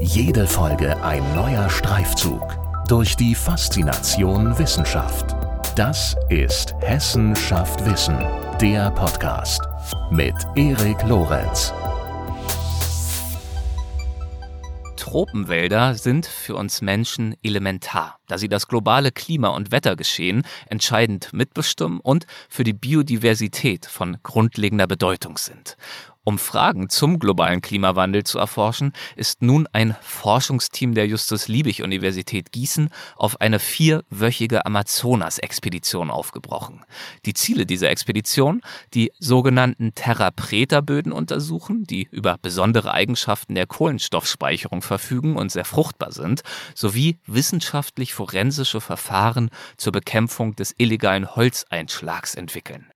Jede Folge ein neuer Streifzug durch die Faszination Wissenschaft. Das ist Hessen schafft Wissen, der Podcast mit Erik Lorenz. Tropenwälder sind für uns Menschen elementar, da sie das globale Klima- und Wettergeschehen entscheidend mitbestimmen und für die Biodiversität von grundlegender Bedeutung sind. Um Fragen zum globalen Klimawandel zu erforschen, ist nun ein Forschungsteam der Justus-Liebig-Universität Gießen auf eine vierwöchige Amazonas-Expedition aufgebrochen. Die Ziele dieser Expedition, die sogenannten Terra Preta-Böden untersuchen, die über besondere Eigenschaften der Kohlenstoffspeicherung verfügen und sehr fruchtbar sind, sowie wissenschaftlich-forensische Verfahren zur Bekämpfung des illegalen Holzeinschlags entwickeln.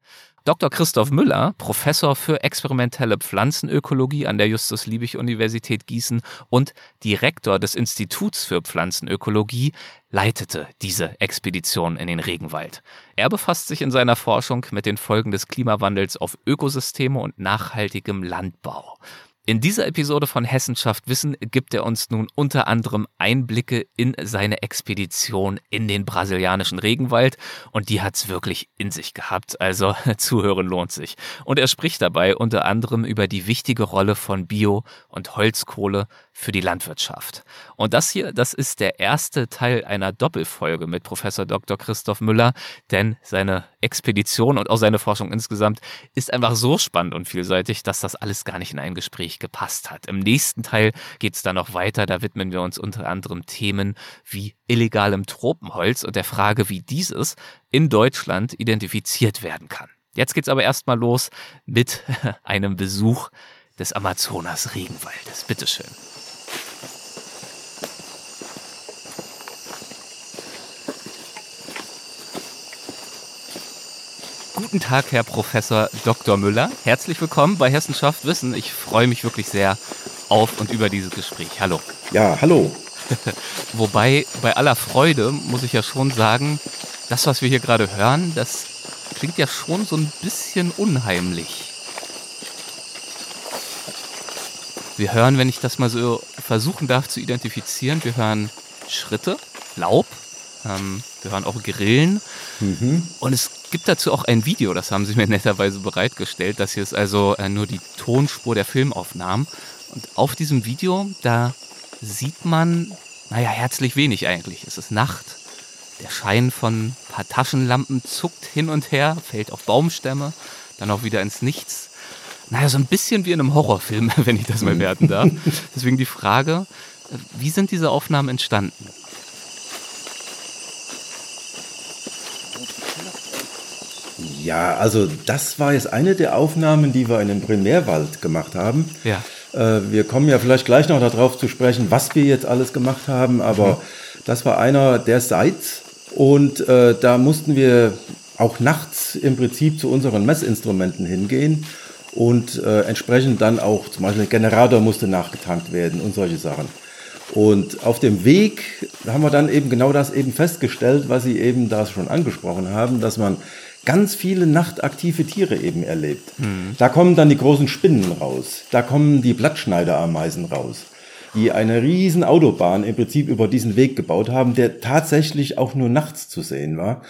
Dr. Christoph Müller, Professor für experimentelle Pflanzenökologie an der Justus-Liebig-Universität Gießen und Direktor des Instituts für Pflanzenökologie, leitete diese Expedition in den Regenwald. Er befasst sich in seiner Forschung mit den Folgen des Klimawandels auf Ökosysteme und nachhaltigem Landbau. In dieser Episode von Hessenschaft Wissen gibt er uns nun unter anderem Einblicke in seine Expedition in den brasilianischen Regenwald und die hat's wirklich in sich gehabt, also zuhören lohnt sich. Und er spricht dabei unter anderem über die wichtige Rolle von Bio- und Holzkohle für die Landwirtschaft. Und das hier, das ist der erste Teil einer Doppelfolge mit Professor Dr. Christoph Müller, denn seine Expedition und auch seine Forschung insgesamt ist einfach so spannend und vielseitig, dass das alles gar nicht in ein Gespräch gepasst hat. Im nächsten Teil geht es dann noch weiter, da widmen wir uns unter anderem Themen wie illegalem Tropenholz und der Frage, wie dieses in Deutschland identifiziert werden kann. Jetzt geht's aber erstmal los mit einem Besuch des Amazonas Regenwaldes. Bitteschön. Guten Tag, Herr Professor Dr. Müller. Herzlich willkommen bei Hessenschaft Wissen. Ich freue mich wirklich sehr auf und über dieses Gespräch. Hallo. Ja, hallo. Wobei, bei aller Freude muss ich ja schon sagen, das, was wir hier gerade hören, das klingt ja schon so ein bisschen unheimlich. Wir hören, wenn ich das mal so versuchen darf zu identifizieren, wir hören Schritte, Laub, ähm, wir hören auch Grillen. Mhm. Und es gibt dazu auch ein Video, das haben sie mir netterweise bereitgestellt. Das hier ist also äh, nur die Tonspur der Filmaufnahmen. Und auf diesem Video, da sieht man, naja, herzlich wenig eigentlich. Es ist Nacht. Der Schein von ein paar Taschenlampen zuckt hin und her, fällt auf Baumstämme, dann auch wieder ins Nichts. Naja, so ein bisschen wie in einem Horrorfilm, wenn ich das mal werten darf. Deswegen die Frage, äh, wie sind diese Aufnahmen entstanden? Ja, also das war jetzt eine der Aufnahmen, die wir in dem Primärwald gemacht haben. Ja. Äh, wir kommen ja vielleicht gleich noch darauf zu sprechen, was wir jetzt alles gemacht haben, aber mhm. das war einer der Sites und äh, da mussten wir auch nachts im Prinzip zu unseren Messinstrumenten hingehen und äh, entsprechend dann auch zum Beispiel der Generator musste nachgetankt werden und solche Sachen. Und auf dem Weg haben wir dann eben genau das eben festgestellt, was Sie eben da schon angesprochen haben, dass man ganz viele nachtaktive Tiere eben erlebt. Mhm. Da kommen dann die großen Spinnen raus, da kommen die Blattschneiderameisen raus, die eine riesen Autobahn im Prinzip über diesen Weg gebaut haben, der tatsächlich auch nur nachts zu sehen war.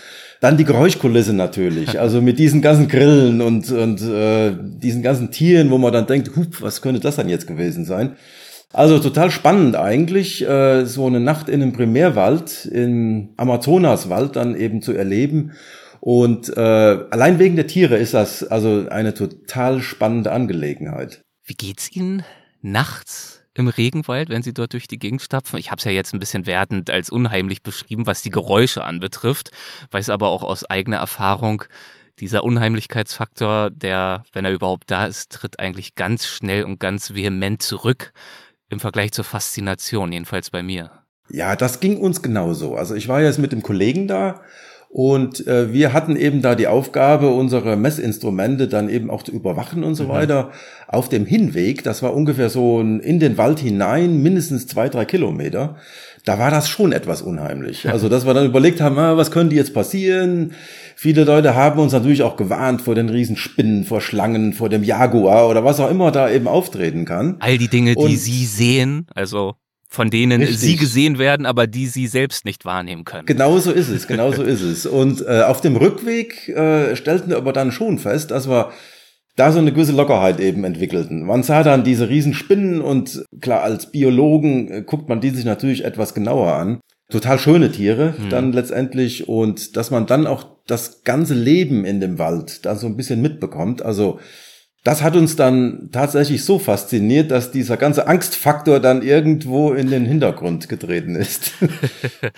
Dann die Geräuschkulisse natürlich, also mit diesen ganzen Grillen und, und äh, diesen ganzen Tieren, wo man dann denkt, hup, was könnte das dann jetzt gewesen sein? Also total spannend eigentlich, äh, so eine Nacht in einem Primärwald, im Amazonaswald dann eben zu erleben und äh, allein wegen der Tiere ist das also eine total spannende Angelegenheit. Wie geht's Ihnen nachts im Regenwald, wenn Sie dort durch die Gegend stapfen? Ich habe es ja jetzt ein bisschen wertend als unheimlich beschrieben, was die Geräusche anbetrifft, weiß aber auch aus eigener Erfahrung, dieser Unheimlichkeitsfaktor, der, wenn er überhaupt da ist, tritt eigentlich ganz schnell und ganz vehement zurück im Vergleich zur Faszination, jedenfalls bei mir. Ja, das ging uns genauso. Also ich war jetzt mit dem Kollegen da und äh, wir hatten eben da die Aufgabe, unsere Messinstrumente dann eben auch zu überwachen und so mhm. weiter. Auf dem Hinweg, das war ungefähr so in den Wald hinein, mindestens zwei, drei Kilometer, da war das schon etwas unheimlich. Also, dass wir dann überlegt haben, ah, was könnte jetzt passieren? Viele Leute haben uns natürlich auch gewarnt vor den Riesenspinnen, vor Schlangen, vor dem Jaguar oder was auch immer da eben auftreten kann. All die Dinge, die und, Sie sehen, also von denen Richtig. sie gesehen werden, aber die sie selbst nicht wahrnehmen können. Genau so ist es, genau so ist es. Und äh, auf dem Rückweg äh, stellten wir aber dann schon fest, dass wir da so eine gewisse Lockerheit eben entwickelten. Man sah dann diese Riesenspinnen und klar, als Biologen äh, guckt man die sich natürlich etwas genauer an. Total schöne Tiere hm. dann letztendlich und dass man dann auch das ganze Leben in dem Wald da so ein bisschen mitbekommt. Also das hat uns dann tatsächlich so fasziniert, dass dieser ganze Angstfaktor dann irgendwo in den Hintergrund getreten ist.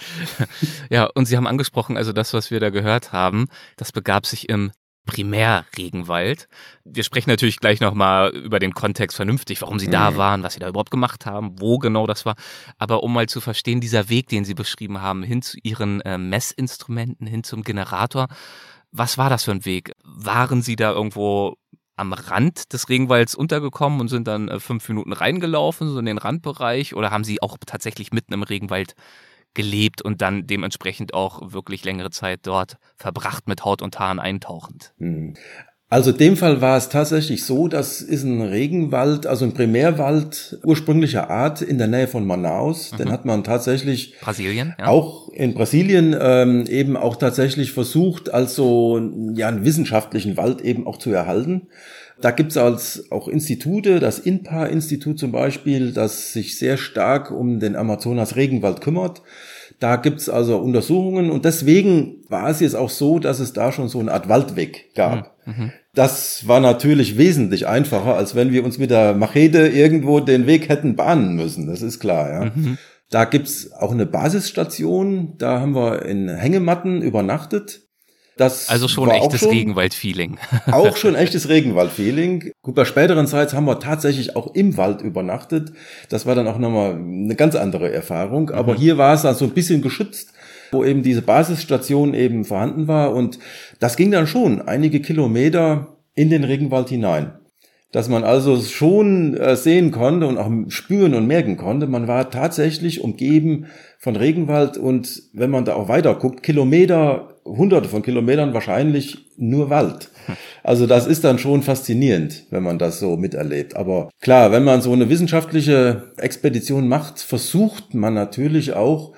ja, und Sie haben angesprochen, also das, was wir da gehört haben, das begab sich im Primärregenwald. Wir sprechen natürlich gleich nochmal über den Kontext vernünftig, warum Sie da mhm. waren, was Sie da überhaupt gemacht haben, wo genau das war. Aber um mal zu verstehen, dieser Weg, den Sie beschrieben haben, hin zu Ihren äh, Messinstrumenten, hin zum Generator, was war das für ein Weg? Waren Sie da irgendwo am Rand des Regenwalds untergekommen und sind dann äh, fünf Minuten reingelaufen, so in den Randbereich? Oder haben Sie auch tatsächlich mitten im Regenwald gelebt und dann dementsprechend auch wirklich längere Zeit dort verbracht mit Haut und Haaren eintauchend? Also in dem Fall war es tatsächlich so, das ist ein Regenwald, also ein Primärwald ursprünglicher Art in der Nähe von Manaus. Mhm. Den hat man tatsächlich Brasilien, ja. auch in Brasilien ähm, eben auch tatsächlich versucht, als so ja, einen wissenschaftlichen Wald eben auch zu erhalten. Da gibt's als auch Institute, das INPA-Institut zum Beispiel, das sich sehr stark um den Amazonas-Regenwald kümmert. Da gibt's also Untersuchungen und deswegen war es jetzt auch so, dass es da schon so eine Art Waldweg gab. Mhm. Mhm. Das war natürlich wesentlich einfacher, als wenn wir uns mit der Machete irgendwo den Weg hätten bahnen müssen. Das ist klar, ja. Mhm. Da gibt's auch eine Basisstation. Da haben wir in Hängematten übernachtet. Das also schon echtes Regenwald-Feeling. auch schon echtes Regenwald-Feeling. Gut, bei späteren Zeiten haben wir tatsächlich auch im Wald übernachtet. Das war dann auch nochmal eine ganz andere Erfahrung. Aber mhm. hier war es dann so ein bisschen geschützt, wo eben diese Basisstation eben vorhanden war. Und das ging dann schon einige Kilometer in den Regenwald hinein dass man also schon äh, sehen konnte und auch spüren und merken konnte, man war tatsächlich umgeben von Regenwald und wenn man da auch weiter guckt, Kilometer, hunderte von Kilometern wahrscheinlich nur Wald. Also das ist dann schon faszinierend, wenn man das so miterlebt. Aber klar, wenn man so eine wissenschaftliche Expedition macht, versucht man natürlich auch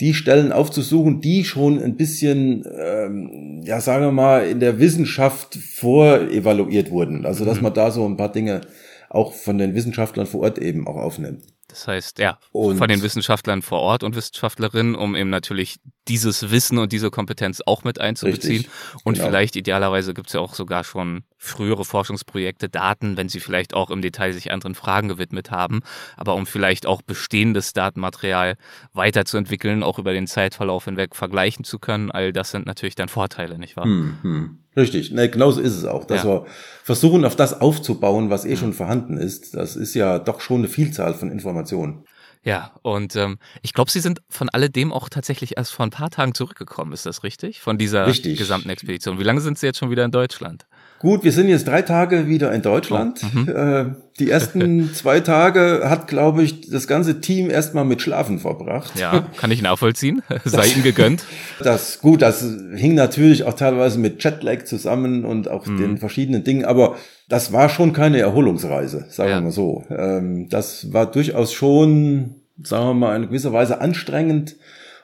die Stellen aufzusuchen, die schon ein bisschen, ähm, ja, sagen wir mal, in der Wissenschaft vorevaluiert wurden. Also, dass mhm. man da so ein paar Dinge auch von den Wissenschaftlern vor Ort eben auch aufnimmt. Das heißt, ja, und von den Wissenschaftlern vor Ort und Wissenschaftlerinnen, um eben natürlich dieses Wissen und diese Kompetenz auch mit einzubeziehen. Richtig, und genau. vielleicht idealerweise gibt es ja auch sogar schon frühere Forschungsprojekte, Daten, wenn sie vielleicht auch im Detail sich anderen Fragen gewidmet haben, aber um vielleicht auch bestehendes Datenmaterial weiterzuentwickeln, auch über den Zeitverlauf hinweg vergleichen zu können, all das sind natürlich dann Vorteile, nicht wahr? Hm, hm. Richtig, ne, genauso ist es auch, dass ja. wir versuchen, auf das aufzubauen, was eh schon vorhanden ist. Das ist ja doch schon eine Vielzahl von Informationen. Ja, und ähm, ich glaube, Sie sind von alledem auch tatsächlich erst vor ein paar Tagen zurückgekommen, ist das richtig? Von dieser richtig. gesamten Expedition. Wie lange sind Sie jetzt schon wieder in Deutschland? Gut, wir sind jetzt drei Tage wieder in Deutschland. Oh, mhm. äh, die ersten zwei Tage hat, glaube ich, das ganze Team erstmal mit Schlafen verbracht. Ja, kann ich nachvollziehen. Sei Ihnen gegönnt. Das gut, das hing natürlich auch teilweise mit Jetlag zusammen und auch mhm. den verschiedenen Dingen, aber das war schon keine Erholungsreise, sagen ja. wir mal so. Ähm, das war durchaus schon, sagen wir mal, in gewisser Weise anstrengend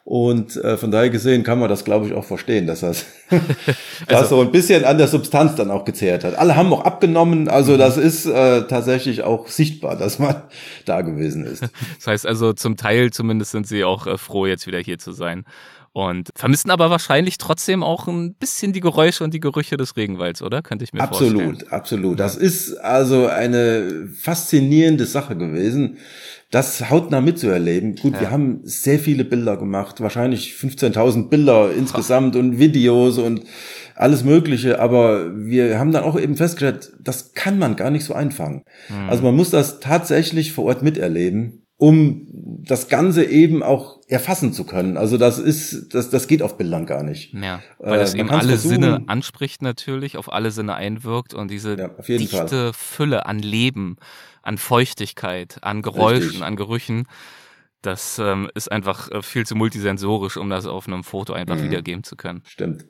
und äh, von daher gesehen kann man das, glaube ich, auch verstehen, dass das, also, so ein bisschen an der Substanz dann auch gezehrt hat. Alle haben auch abgenommen, also mhm. das ist äh, tatsächlich auch sichtbar, dass man da gewesen ist. Das heißt also, zum Teil zumindest sind Sie auch äh, froh, jetzt wieder hier zu sein. Und vermissen aber wahrscheinlich trotzdem auch ein bisschen die Geräusche und die Gerüche des Regenwalds, oder? Könnte ich mir absolut, vorstellen. Absolut, absolut. Das ist also eine faszinierende Sache gewesen das hautnah mitzuerleben. Gut, ja. wir haben sehr viele Bilder gemacht, wahrscheinlich 15.000 Bilder insgesamt und Videos und alles Mögliche, aber wir haben dann auch eben festgestellt, das kann man gar nicht so einfangen. Mhm. Also man muss das tatsächlich vor Ort miterleben, um das Ganze eben auch erfassen zu können. Also das ist, das, das geht auf Bildern gar nicht. Ja, weil das äh, eben alle versuchen. Sinne anspricht natürlich, auf alle Sinne einwirkt und diese ja, dichte Fall. Fülle an Leben an Feuchtigkeit, an Geräuschen, Richtig. an Gerüchen. Das ähm, ist einfach äh, viel zu multisensorisch, um das auf einem Foto einfach mhm. wiedergeben zu können. Stimmt.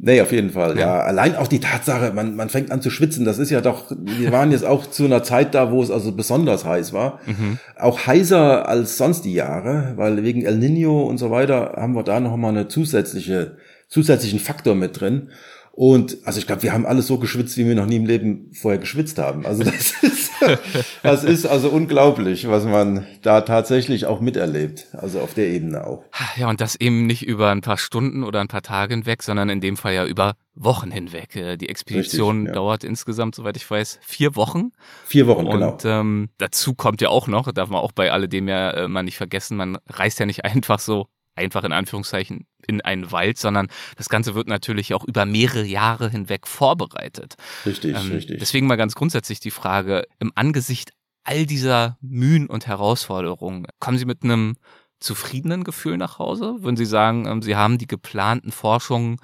Nee, auf jeden Fall. Ja. ja. allein auch die Tatsache, man, man fängt an zu schwitzen. Das ist ja doch, wir waren jetzt auch zu einer Zeit da, wo es also besonders heiß war. Mhm. Auch heißer als sonst die Jahre, weil wegen El Nino und so weiter haben wir da noch mal eine zusätzliche, zusätzlichen Faktor mit drin. Und also ich glaube, wir haben alles so geschwitzt, wie wir noch nie im Leben vorher geschwitzt haben. Also das ist, das ist also unglaublich, was man da tatsächlich auch miterlebt. Also auf der Ebene auch. Ja, und das eben nicht über ein paar Stunden oder ein paar Tage hinweg, sondern in dem Fall ja über Wochen hinweg. Äh, die Expedition Richtig, ja. dauert insgesamt, soweit ich weiß, vier Wochen. Vier Wochen, und, genau. Und ähm, dazu kommt ja auch noch, darf man auch bei alledem ja äh, mal nicht vergessen, man reist ja nicht einfach so einfach in Anführungszeichen in einen Wald, sondern das Ganze wird natürlich auch über mehrere Jahre hinweg vorbereitet. Richtig, ähm, richtig. Deswegen mal ganz grundsätzlich die Frage, im Angesicht all dieser Mühen und Herausforderungen, kommen Sie mit einem zufriedenen Gefühl nach Hause? Würden Sie sagen, ähm, Sie haben die geplanten Forschungen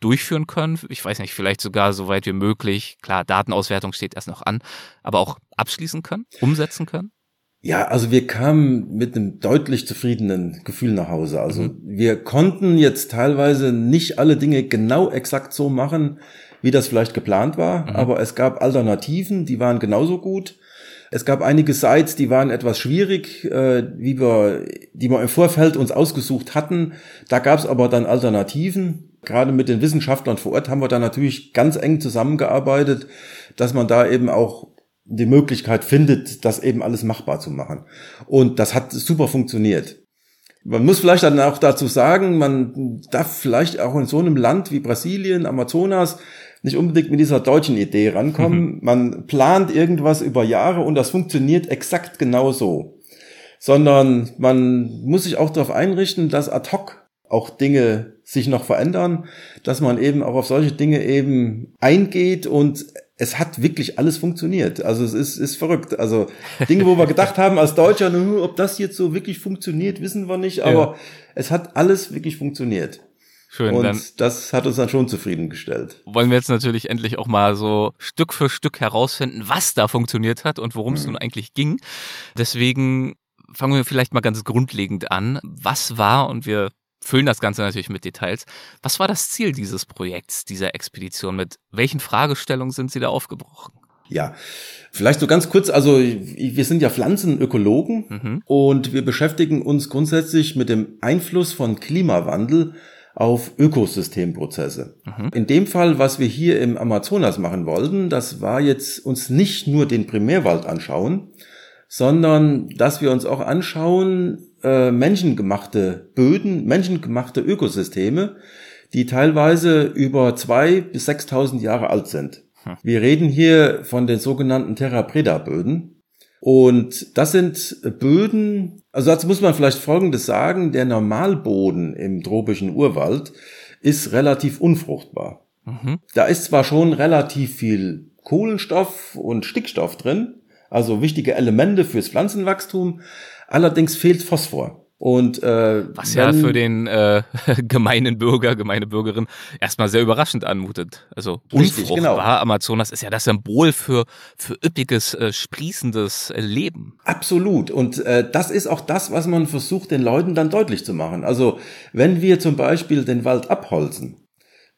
durchführen können. Ich weiß nicht, vielleicht sogar so weit wie möglich. Klar, Datenauswertung steht erst noch an, aber auch abschließen können, umsetzen können? Ja, also wir kamen mit einem deutlich zufriedenen Gefühl nach Hause. Also mhm. wir konnten jetzt teilweise nicht alle Dinge genau exakt so machen, wie das vielleicht geplant war, mhm. aber es gab Alternativen, die waren genauso gut. Es gab einige Sites, die waren etwas schwierig, äh, wie wir, die wir im Vorfeld uns ausgesucht hatten. Da gab es aber dann Alternativen. Gerade mit den Wissenschaftlern vor Ort haben wir da natürlich ganz eng zusammengearbeitet, dass man da eben auch die Möglichkeit findet, das eben alles machbar zu machen. Und das hat super funktioniert. Man muss vielleicht dann auch dazu sagen, man darf vielleicht auch in so einem Land wie Brasilien, Amazonas, nicht unbedingt mit dieser deutschen Idee rankommen. Mhm. Man plant irgendwas über Jahre und das funktioniert exakt genauso. Sondern man muss sich auch darauf einrichten, dass ad hoc auch Dinge sich noch verändern, dass man eben auch auf solche Dinge eben eingeht und es hat wirklich alles funktioniert. Also es ist, ist verrückt. Also Dinge, wo wir gedacht haben als Deutscher, ob das jetzt so wirklich funktioniert, wissen wir nicht, aber ja. es hat alles wirklich funktioniert. Schön. Und dann das hat uns dann schon zufriedengestellt. Wollen wir jetzt natürlich endlich auch mal so Stück für Stück herausfinden, was da funktioniert hat und worum mhm. es nun eigentlich ging. Deswegen fangen wir vielleicht mal ganz grundlegend an. Was war, und wir füllen das Ganze natürlich mit Details. Was war das Ziel dieses Projekts, dieser Expedition? Mit welchen Fragestellungen sind Sie da aufgebrochen? Ja, vielleicht so ganz kurz, also wir sind ja Pflanzenökologen mhm. und wir beschäftigen uns grundsätzlich mit dem Einfluss von Klimawandel auf Ökosystemprozesse. Mhm. In dem Fall, was wir hier im Amazonas machen wollten, das war jetzt uns nicht nur den Primärwald anschauen, sondern dass wir uns auch anschauen, äh, menschengemachte Böden, menschengemachte Ökosysteme, die teilweise über zwei bis 6.000 Jahre alt sind. Hm. Wir reden hier von den sogenannten Terra Preda Böden. Und das sind Böden, also dazu muss man vielleicht Folgendes sagen, der Normalboden im tropischen Urwald ist relativ unfruchtbar. Mhm. Da ist zwar schon relativ viel Kohlenstoff und Stickstoff drin, also wichtige Elemente fürs Pflanzenwachstum, Allerdings fehlt Phosphor. Und äh, was ja für den äh, gemeinen Bürger, gemeine Bürgerin erstmal sehr überraschend anmutet. Also richtig, unfruchtbar. Genau. Amazonas ist ja das Symbol für für üppiges, äh, sprießendes äh, Leben. Absolut. Und äh, das ist auch das, was man versucht, den Leuten dann deutlich zu machen. Also wenn wir zum Beispiel den Wald abholzen,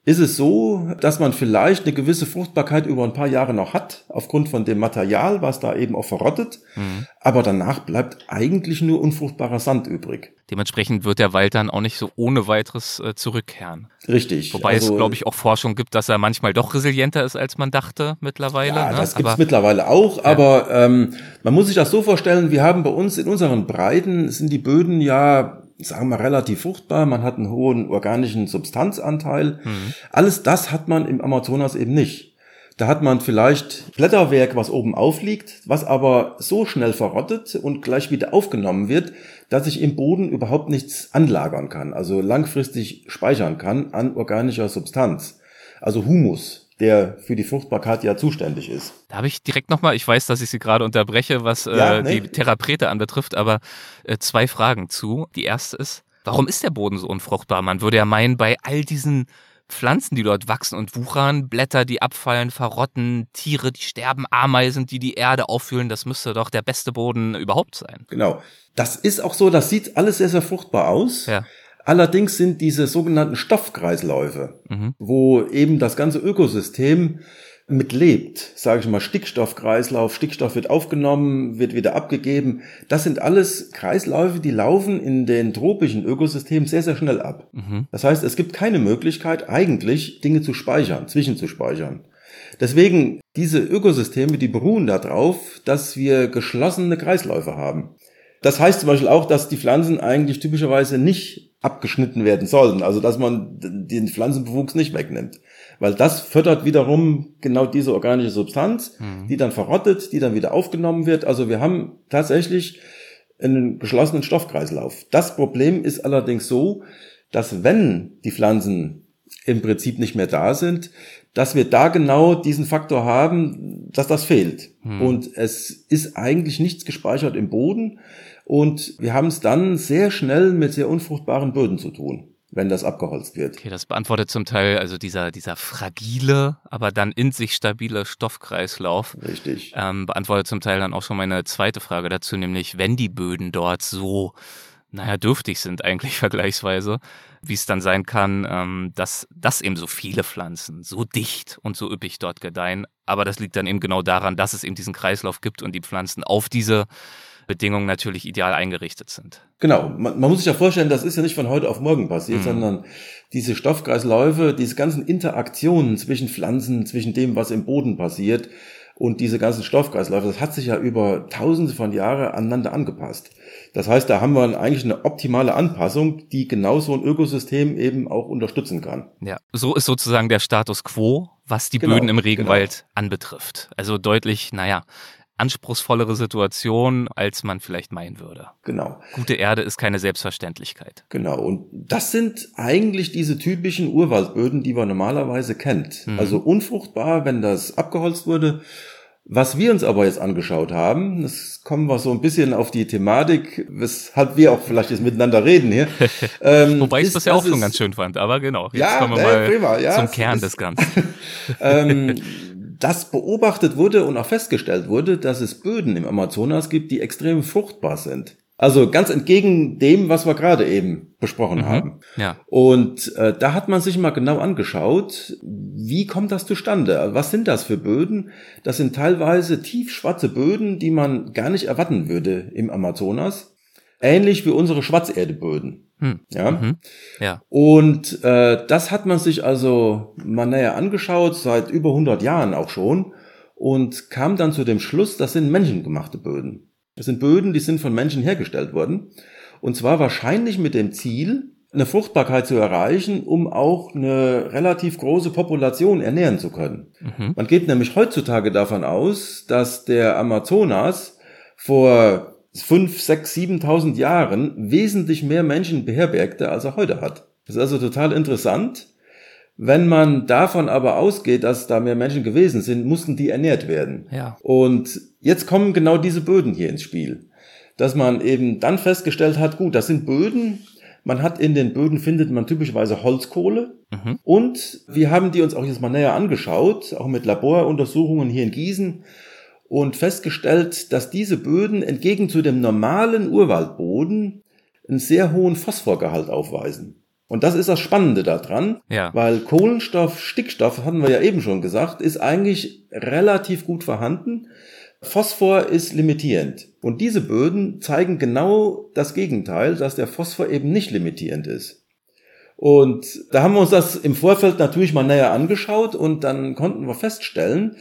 ist es so, dass man vielleicht eine gewisse Fruchtbarkeit über ein paar Jahre noch hat, aufgrund von dem Material, was da eben auch verrottet. Mhm. Aber danach bleibt eigentlich nur unfruchtbarer Sand übrig. Dementsprechend wird der Wald dann auch nicht so ohne weiteres äh, zurückkehren. Richtig. Wobei also, es, glaube ich, auch Forschung gibt, dass er manchmal doch resilienter ist, als man dachte mittlerweile. Ja, ne? das gibt es mittlerweile auch. Ja. Aber ähm, man muss sich das so vorstellen, wir haben bei uns in unseren Breiten, sind die Böden ja sagen wir, relativ fruchtbar, man hat einen hohen organischen Substanzanteil. Mhm. Alles das hat man im Amazonas eben nicht. Da hat man vielleicht Blätterwerk, was oben aufliegt, was aber so schnell verrottet und gleich wieder aufgenommen wird, dass sich im Boden überhaupt nichts anlagern kann, also langfristig speichern kann an organischer Substanz. Also Humus, der für die Fruchtbarkeit ja zuständig ist. Da habe ich direkt nochmal, ich weiß, dass ich Sie gerade unterbreche, was äh, ja, nee. die Theraprete anbetrifft, aber äh, zwei Fragen zu. Die erste ist, warum ist der Boden so unfruchtbar? Man würde ja meinen, bei all diesen Pflanzen, die dort wachsen und wuchern, Blätter, die abfallen, verrotten, Tiere, die sterben, Ameisen, die die Erde auffüllen, das müsste doch der beste Boden überhaupt sein. Genau. Das ist auch so, das sieht alles sehr, sehr fruchtbar aus. Ja. Allerdings sind diese sogenannten Stoffkreisläufe, mhm. wo eben das ganze Ökosystem mitlebt, sage ich mal, Stickstoffkreislauf, Stickstoff wird aufgenommen, wird wieder abgegeben. Das sind alles Kreisläufe, die laufen in den tropischen Ökosystemen sehr, sehr schnell ab. Mhm. Das heißt, es gibt keine Möglichkeit, eigentlich Dinge zu speichern, zwischenzuspeichern. Deswegen, diese Ökosysteme, die beruhen darauf, dass wir geschlossene Kreisläufe haben. Das heißt zum Beispiel auch, dass die Pflanzen eigentlich typischerweise nicht abgeschnitten werden sollten, also dass man den Pflanzenbewuchs nicht wegnimmt. Weil das fördert wiederum genau diese organische Substanz, mhm. die dann verrottet, die dann wieder aufgenommen wird. Also wir haben tatsächlich einen geschlossenen Stoffkreislauf. Das Problem ist allerdings so, dass wenn die Pflanzen im Prinzip nicht mehr da sind, dass wir da genau diesen Faktor haben, dass das fehlt. Mhm. Und es ist eigentlich nichts gespeichert im Boden. Und wir haben es dann sehr schnell mit sehr unfruchtbaren Böden zu tun wenn das abgeholzt wird. Okay, das beantwortet zum Teil also dieser, dieser fragile, aber dann in sich stabile Stoffkreislauf. Richtig. Ähm, beantwortet zum Teil dann auch schon meine zweite Frage dazu, nämlich wenn die Böden dort so, naja, dürftig sind eigentlich vergleichsweise, wie es dann sein kann, ähm, dass, dass eben so viele Pflanzen so dicht und so üppig dort gedeihen. Aber das liegt dann eben genau daran, dass es eben diesen Kreislauf gibt und die Pflanzen auf diese Bedingungen natürlich ideal eingerichtet sind. Genau, man, man, muss sich ja vorstellen, das ist ja nicht von heute auf morgen passiert, mhm. sondern diese Stoffkreisläufe, diese ganzen Interaktionen zwischen Pflanzen, zwischen dem, was im Boden passiert und diese ganzen Stoffkreisläufe, das hat sich ja über tausende von Jahren aneinander angepasst. Das heißt, da haben wir eigentlich eine optimale Anpassung, die genau so ein Ökosystem eben auch unterstützen kann. Ja, so ist sozusagen der Status quo, was die genau, Böden im Regenwald genau. anbetrifft. Also deutlich, naja, anspruchsvollere Situation, als man vielleicht meinen würde. Genau. Gute Erde ist keine Selbstverständlichkeit. Genau. Und das sind eigentlich diese typischen Urwaldböden, die man normalerweise kennt. Mhm. Also unfruchtbar, wenn das abgeholzt wurde. Was wir uns aber jetzt angeschaut haben, das kommen wir so ein bisschen auf die Thematik, weshalb wir auch vielleicht jetzt miteinander reden hier. Ähm, Wobei ich das ja auch schon ganz schön fand, aber genau. Jetzt ja, kommen wir mal prima, ja, zum Kern des Ganzen. ähm, dass beobachtet wurde und auch festgestellt wurde, dass es Böden im Amazonas gibt, die extrem fruchtbar sind. Also ganz entgegen dem, was wir gerade eben besprochen mhm, haben. Ja. Und äh, da hat man sich mal genau angeschaut, wie kommt das zustande? Was sind das für Böden? Das sind teilweise tiefschwarze Böden, die man gar nicht erwarten würde im Amazonas. Ähnlich wie unsere Schwarzerdeböden. Hm. Ja? Mhm. ja. Und äh, das hat man sich also mal näher angeschaut, seit über 100 Jahren auch schon, und kam dann zu dem Schluss, das sind menschengemachte Böden. Das sind Böden, die sind von Menschen hergestellt worden. Und zwar wahrscheinlich mit dem Ziel, eine Fruchtbarkeit zu erreichen, um auch eine relativ große Population ernähren zu können. Mhm. Man geht nämlich heutzutage davon aus, dass der Amazonas vor fünf, sechs, siebentausend Jahren wesentlich mehr Menschen beherbergte, als er heute hat. Das ist also total interessant. Wenn man davon aber ausgeht, dass da mehr Menschen gewesen sind, mussten die ernährt werden. Ja. Und jetzt kommen genau diese Böden hier ins Spiel. Dass man eben dann festgestellt hat, gut, das sind Böden, man hat in den Böden findet man typischerweise Holzkohle. Mhm. Und wir haben die uns auch jetzt mal näher angeschaut, auch mit Laboruntersuchungen hier in Gießen und festgestellt, dass diese Böden entgegen zu dem normalen Urwaldboden einen sehr hohen Phosphorgehalt aufweisen. Und das ist das Spannende daran, ja. weil Kohlenstoff, Stickstoff, hatten wir ja eben schon gesagt, ist eigentlich relativ gut vorhanden. Phosphor ist limitierend. Und diese Böden zeigen genau das Gegenteil, dass der Phosphor eben nicht limitierend ist. Und da haben wir uns das im Vorfeld natürlich mal näher angeschaut und dann konnten wir feststellen,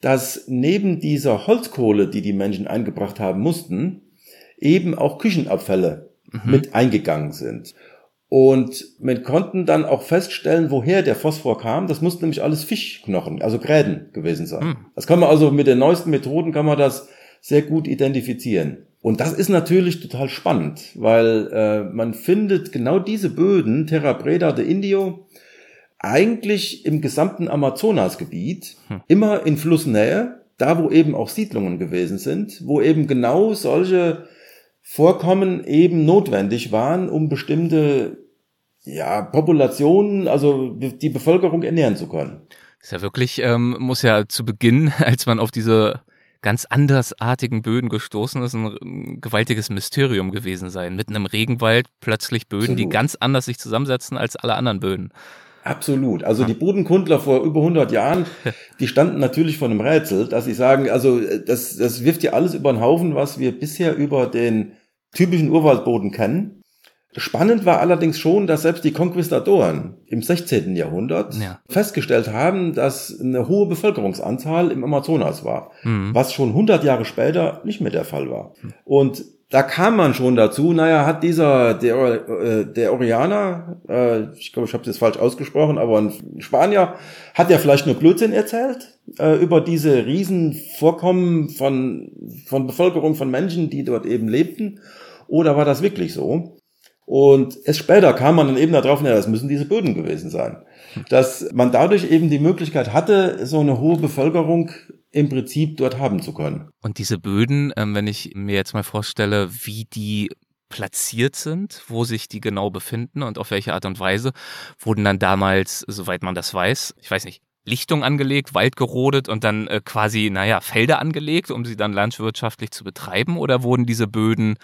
dass neben dieser Holzkohle, die die Menschen eingebracht haben mussten, eben auch Küchenabfälle mhm. mit eingegangen sind. Und man konnten dann auch feststellen, woher der Phosphor kam. Das mussten nämlich alles Fischknochen, also Gräden gewesen sein. Mhm. Das kann man also mit den neuesten Methoden kann man das sehr gut identifizieren. Und das ist natürlich total spannend, weil äh, man findet genau diese Böden, Terra Breda de Indio, eigentlich im gesamten Amazonasgebiet, hm. immer in Flussnähe, da wo eben auch Siedlungen gewesen sind, wo eben genau solche Vorkommen eben notwendig waren, um bestimmte ja, Populationen, also die Bevölkerung ernähren zu können. ist ja wirklich, ähm, muss ja zu Beginn, als man auf diese ganz andersartigen Böden gestoßen ist, ein gewaltiges Mysterium gewesen sein. Mitten im Regenwald plötzlich Böden, Absolut. die ganz anders sich zusammensetzen als alle anderen Böden. Absolut. Also die Bodenkundler vor über 100 Jahren, die standen natürlich vor einem Rätsel, dass sie sagen, also das, das wirft ja alles über den Haufen, was wir bisher über den typischen Urwaldboden kennen. Spannend war allerdings schon, dass selbst die Konquistadoren im 16. Jahrhundert ja. festgestellt haben, dass eine hohe Bevölkerungsanzahl im Amazonas war, mhm. was schon 100 Jahre später nicht mehr der Fall war. Und da kam man schon dazu, naja, hat dieser, der, äh, der Orianer, äh, ich glaube, ich habe es jetzt falsch ausgesprochen, aber ein Spanier, hat ja vielleicht nur Blödsinn erzählt äh, über diese Riesenvorkommen von, von Bevölkerung, von Menschen, die dort eben lebten, oder war das wirklich so? Und erst später kam man dann eben darauf, naja, das müssen diese Böden gewesen sein. Dass man dadurch eben die Möglichkeit hatte, so eine hohe Bevölkerung im Prinzip dort haben zu können. Und diese Böden, ähm, wenn ich mir jetzt mal vorstelle, wie die platziert sind, wo sich die genau befinden und auf welche Art und Weise, wurden dann damals, soweit man das weiß, ich weiß nicht, Lichtung angelegt, Wald gerodet und dann äh, quasi, naja, Felder angelegt, um sie dann landwirtschaftlich zu betreiben? Oder wurden diese Böden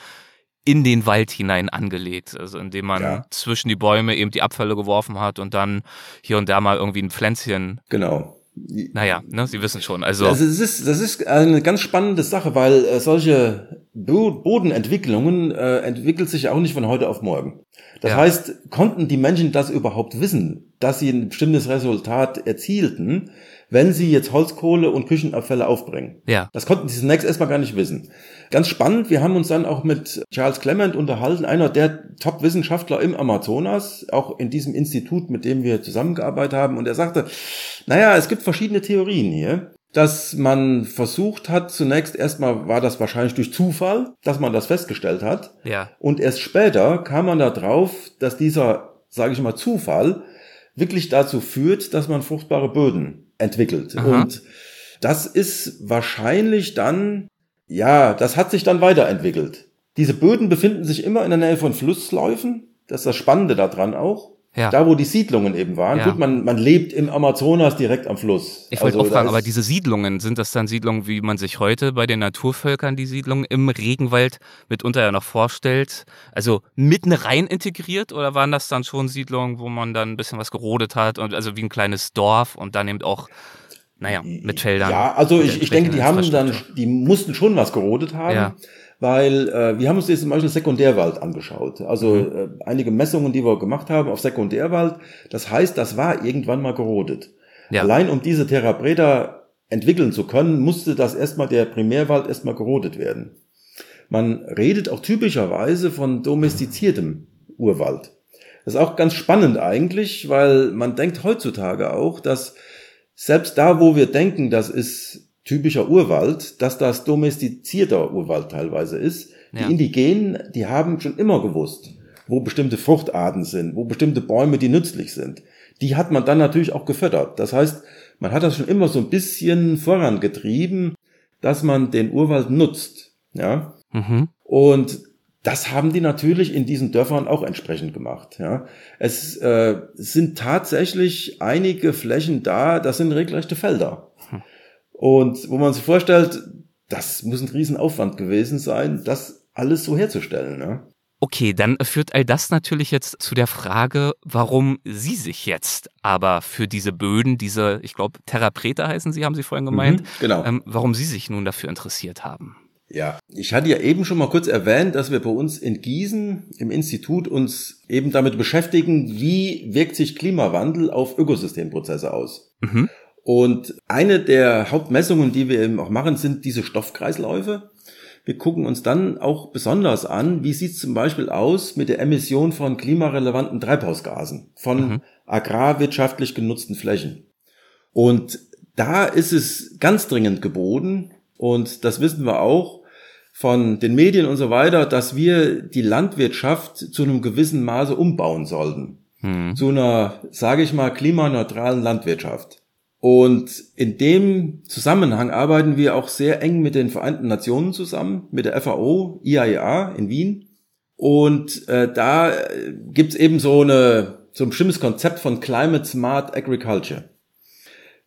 in den Wald hinein angelegt, also indem man ja. zwischen die Bäume eben die Abfälle geworfen hat und dann hier und da mal irgendwie ein Pflänzchen. Genau. Naja, ne, Sie wissen schon. Also, also das, ist, das ist eine ganz spannende Sache, weil äh, solche Bodenentwicklungen äh, entwickelt sich auch nicht von heute auf morgen. Das ja. heißt, konnten die Menschen das überhaupt wissen, dass sie ein bestimmtes Resultat erzielten, wenn sie jetzt Holzkohle und Küchenabfälle aufbringen? Ja. Das konnten sie zunächst erstmal gar nicht wissen. Ganz spannend, wir haben uns dann auch mit Charles Clement unterhalten, einer der Top-Wissenschaftler im Amazonas, auch in diesem Institut, mit dem wir zusammengearbeitet haben. Und er sagte, naja, es gibt verschiedene Theorien hier dass man versucht hat, zunächst erstmal war das wahrscheinlich durch Zufall, dass man das festgestellt hat. Ja. Und erst später kam man da drauf, dass dieser, sage ich mal, Zufall wirklich dazu führt, dass man fruchtbare Böden entwickelt. Aha. Und das ist wahrscheinlich dann ja, das hat sich dann weiterentwickelt. Diese Böden befinden sich immer in der Nähe von Flussläufen. Das ist das Spannende daran auch. Ja. Da, wo die Siedlungen eben waren. Ja. Gut, man, man lebt im Amazonas direkt am Fluss. Ich wollte also, auch fragen, aber diese Siedlungen, sind das dann Siedlungen, wie man sich heute bei den Naturvölkern die Siedlungen im Regenwald mitunter ja noch vorstellt? Also mitten rein integriert oder waren das dann schon Siedlungen, wo man dann ein bisschen was gerodet hat und also wie ein kleines Dorf und dann eben auch naja, mit Feldern. Ja, also ich, ich denke, die haben dann, die mussten schon was gerodet haben. Ja. Weil äh, wir haben uns jetzt zum Beispiel Sekundärwald angeschaut. Also mhm. äh, einige Messungen, die wir gemacht haben auf Sekundärwald. Das heißt, das war irgendwann mal gerodet. Ja. Allein um diese Terra Preta entwickeln zu können, musste das erstmal der Primärwald erstmal gerodet werden. Man redet auch typischerweise von domestiziertem Urwald. Das ist auch ganz spannend eigentlich, weil man denkt heutzutage auch, dass selbst da, wo wir denken, das ist typischer Urwald, dass das domestizierter Urwald teilweise ist. Ja. Die Indigenen, die haben schon immer gewusst, wo bestimmte Fruchtarten sind, wo bestimmte Bäume, die nützlich sind. Die hat man dann natürlich auch gefördert. Das heißt, man hat das schon immer so ein bisschen vorangetrieben, dass man den Urwald nutzt. Ja. Mhm. Und das haben die natürlich in diesen Dörfern auch entsprechend gemacht. Ja. Es äh, sind tatsächlich einige Flächen da, das sind regelrechte Felder. Und wo man sich vorstellt, das muss ein Riesenaufwand gewesen sein, das alles so herzustellen. Ja. Okay, dann führt all das natürlich jetzt zu der Frage, warum Sie sich jetzt aber für diese Böden, diese, ich glaube, Terra Preta heißen Sie, haben Sie vorhin gemeint, mhm, genau. Ähm, warum Sie sich nun dafür interessiert haben. Ja, ich hatte ja eben schon mal kurz erwähnt, dass wir bei uns in Gießen im Institut uns eben damit beschäftigen, wie wirkt sich Klimawandel auf Ökosystemprozesse aus. Mhm. Und eine der Hauptmessungen, die wir eben auch machen, sind diese Stoffkreisläufe. Wir gucken uns dann auch besonders an, wie sieht es zum Beispiel aus mit der Emission von klimarelevanten Treibhausgasen von mhm. agrarwirtschaftlich genutzten Flächen. Und da ist es ganz dringend geboten, und das wissen wir auch, von den Medien und so weiter, dass wir die Landwirtschaft zu einem gewissen Maße umbauen sollten. Hm. Zu einer, sage ich mal, klimaneutralen Landwirtschaft. Und in dem Zusammenhang arbeiten wir auch sehr eng mit den Vereinten Nationen zusammen, mit der FAO, IAEA in Wien. Und äh, da gibt's eben so, eine, so ein bestimmtes Konzept von Climate Smart Agriculture.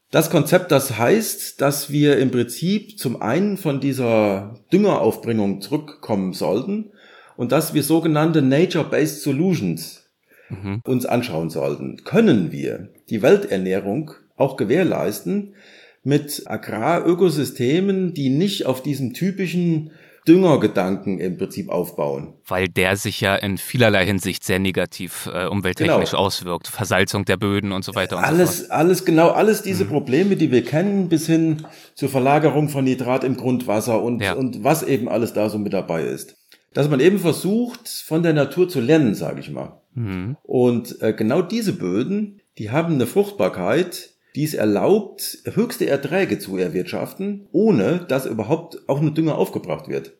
Das Konzept, das heißt, dass wir im Prinzip zum einen von dieser Düngeraufbringung zurückkommen sollten und dass wir sogenannte Nature-Based Solutions mhm. uns anschauen sollten. Können wir die Welternährung auch gewährleisten mit Agrarökosystemen, die nicht auf diesem typischen Düngergedanken im Prinzip aufbauen. Weil der sich ja in vielerlei Hinsicht sehr negativ äh, umwelttechnisch genau. auswirkt. Versalzung der Böden und so weiter und alles, so fort. Alles, genau, alles diese mhm. Probleme, die wir kennen, bis hin zur Verlagerung von Nitrat im Grundwasser und, ja. und was eben alles da so mit dabei ist. Dass man eben versucht, von der Natur zu lernen, sage ich mal. Mhm. Und äh, genau diese Böden, die haben eine Fruchtbarkeit, die es erlaubt, höchste Erträge zu erwirtschaften, ohne dass überhaupt auch eine Dünger aufgebracht wird.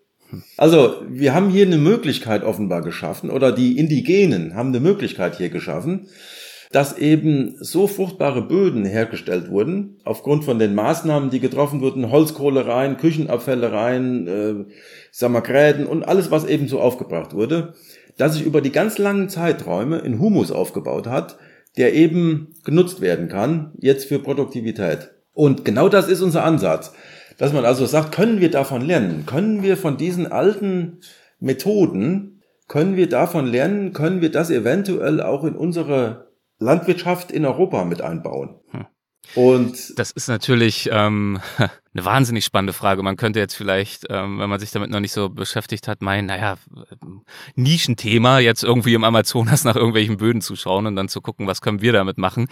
Also wir haben hier eine Möglichkeit offenbar geschaffen oder die Indigenen haben eine Möglichkeit hier geschaffen, dass eben so fruchtbare Böden hergestellt wurden, aufgrund von den Maßnahmen, die getroffen wurden, Holzkohlereien, Küchenabfällereien, äh, Samagräten und alles, was eben so aufgebracht wurde, dass sich über die ganz langen Zeiträume ein Humus aufgebaut hat, der eben genutzt werden kann, jetzt für Produktivität. Und genau das ist unser Ansatz, dass man also sagt, können wir davon lernen? Können wir von diesen alten Methoden, können wir davon lernen? Können wir das eventuell auch in unsere Landwirtschaft in Europa mit einbauen? Hm. Und das ist natürlich ähm, eine wahnsinnig spannende Frage. Man könnte jetzt vielleicht, ähm, wenn man sich damit noch nicht so beschäftigt hat, meinen, naja, Nischenthema, jetzt irgendwie im Amazonas nach irgendwelchen Böden zu schauen und dann zu gucken, was können wir damit machen.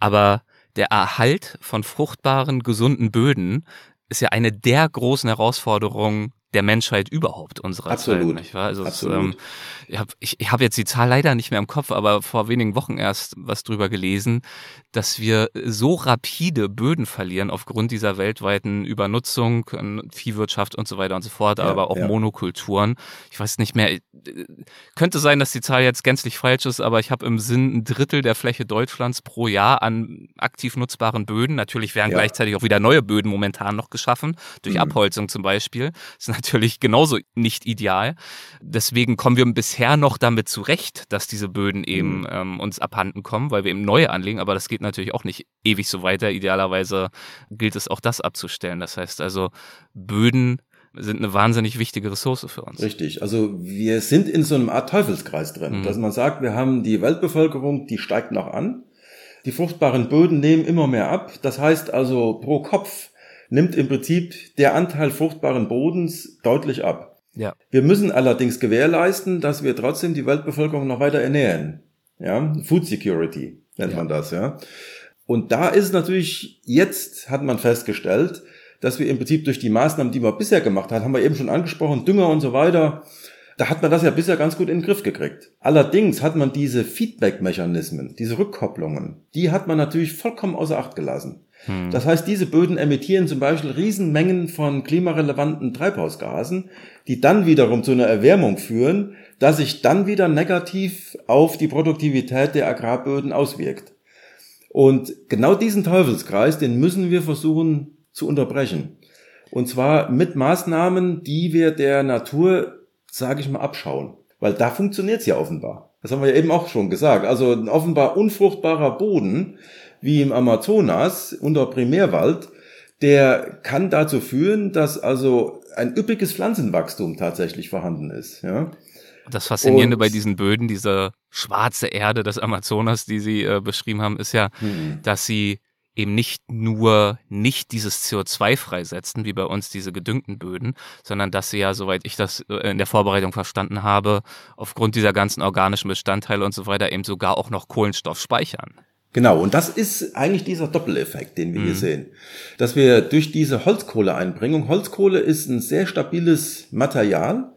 Aber der Erhalt von fruchtbaren, gesunden Böden ist ja eine der großen Herausforderungen der Menschheit überhaupt unserer Absolut. Zeit. Nicht wahr? Also Absolut. Es, ähm, ich habe ich, ich hab jetzt die Zahl leider nicht mehr im Kopf, aber vor wenigen Wochen erst was drüber gelesen, dass wir so rapide Böden verlieren aufgrund dieser weltweiten Übernutzung, Viehwirtschaft und so weiter und so fort, ja, aber auch ja. Monokulturen. Ich weiß nicht mehr, könnte sein, dass die Zahl jetzt gänzlich falsch ist, aber ich habe im Sinn ein Drittel der Fläche Deutschlands pro Jahr an aktiv nutzbaren Böden. Natürlich werden ja. gleichzeitig auch wieder neue Böden momentan noch geschaffen, durch mhm. Abholzung zum Beispiel. Das ist natürlich genauso nicht ideal. Deswegen kommen wir bisher noch damit zurecht, dass diese Böden eben mhm. ähm, uns abhanden kommen, weil wir eben neue anlegen, aber das geht natürlich auch nicht ewig so weiter. Idealerweise gilt es auch das abzustellen. Das heißt also, Böden sind eine wahnsinnig wichtige Ressource für uns. Richtig. Also wir sind in so einem Art Teufelskreis drin, mhm. dass man sagt, wir haben die Weltbevölkerung, die steigt noch an. Die fruchtbaren Böden nehmen immer mehr ab. Das heißt also, pro Kopf nimmt im Prinzip der Anteil fruchtbaren Bodens deutlich ab. Ja. Wir müssen allerdings gewährleisten, dass wir trotzdem die Weltbevölkerung noch weiter ernähren. Ja, Food Security nennt ja. man das, ja. Und da ist natürlich, jetzt hat man festgestellt, dass wir im Prinzip durch die Maßnahmen, die wir bisher gemacht haben, haben wir eben schon angesprochen, Dünger und so weiter, da hat man das ja bisher ganz gut in den Griff gekriegt. Allerdings hat man diese Feedback-Mechanismen, diese Rückkopplungen, die hat man natürlich vollkommen außer Acht gelassen. Hm. Das heißt, diese Böden emittieren zum Beispiel Riesenmengen von klimarelevanten Treibhausgasen, die dann wiederum zu einer Erwärmung führen, dass sich dann wieder negativ auf die Produktivität der Agrarböden auswirkt. Und genau diesen Teufelskreis, den müssen wir versuchen zu unterbrechen. Und zwar mit Maßnahmen, die wir der Natur, sage ich mal, abschauen. Weil da funktioniert es ja offenbar. Das haben wir ja eben auch schon gesagt. Also ein offenbar unfruchtbarer Boden, wie im Amazonas unter Primärwald, der kann dazu führen, dass also ein üppiges Pflanzenwachstum tatsächlich vorhanden ist. Ja. Das Faszinierende und, bei diesen Böden, dieser schwarze Erde des Amazonas, die Sie äh, beschrieben haben, ist ja, hm. dass sie eben nicht nur nicht dieses CO2 freisetzen, wie bei uns diese gedüngten Böden, sondern dass sie ja, soweit ich das äh, in der Vorbereitung verstanden habe, aufgrund dieser ganzen organischen Bestandteile und so weiter eben sogar auch noch Kohlenstoff speichern. Genau, und das ist eigentlich dieser Doppeleffekt, den wir mhm. hier sehen. Dass wir durch diese Holzkohleeinbringung, Holzkohle ist ein sehr stabiles Material,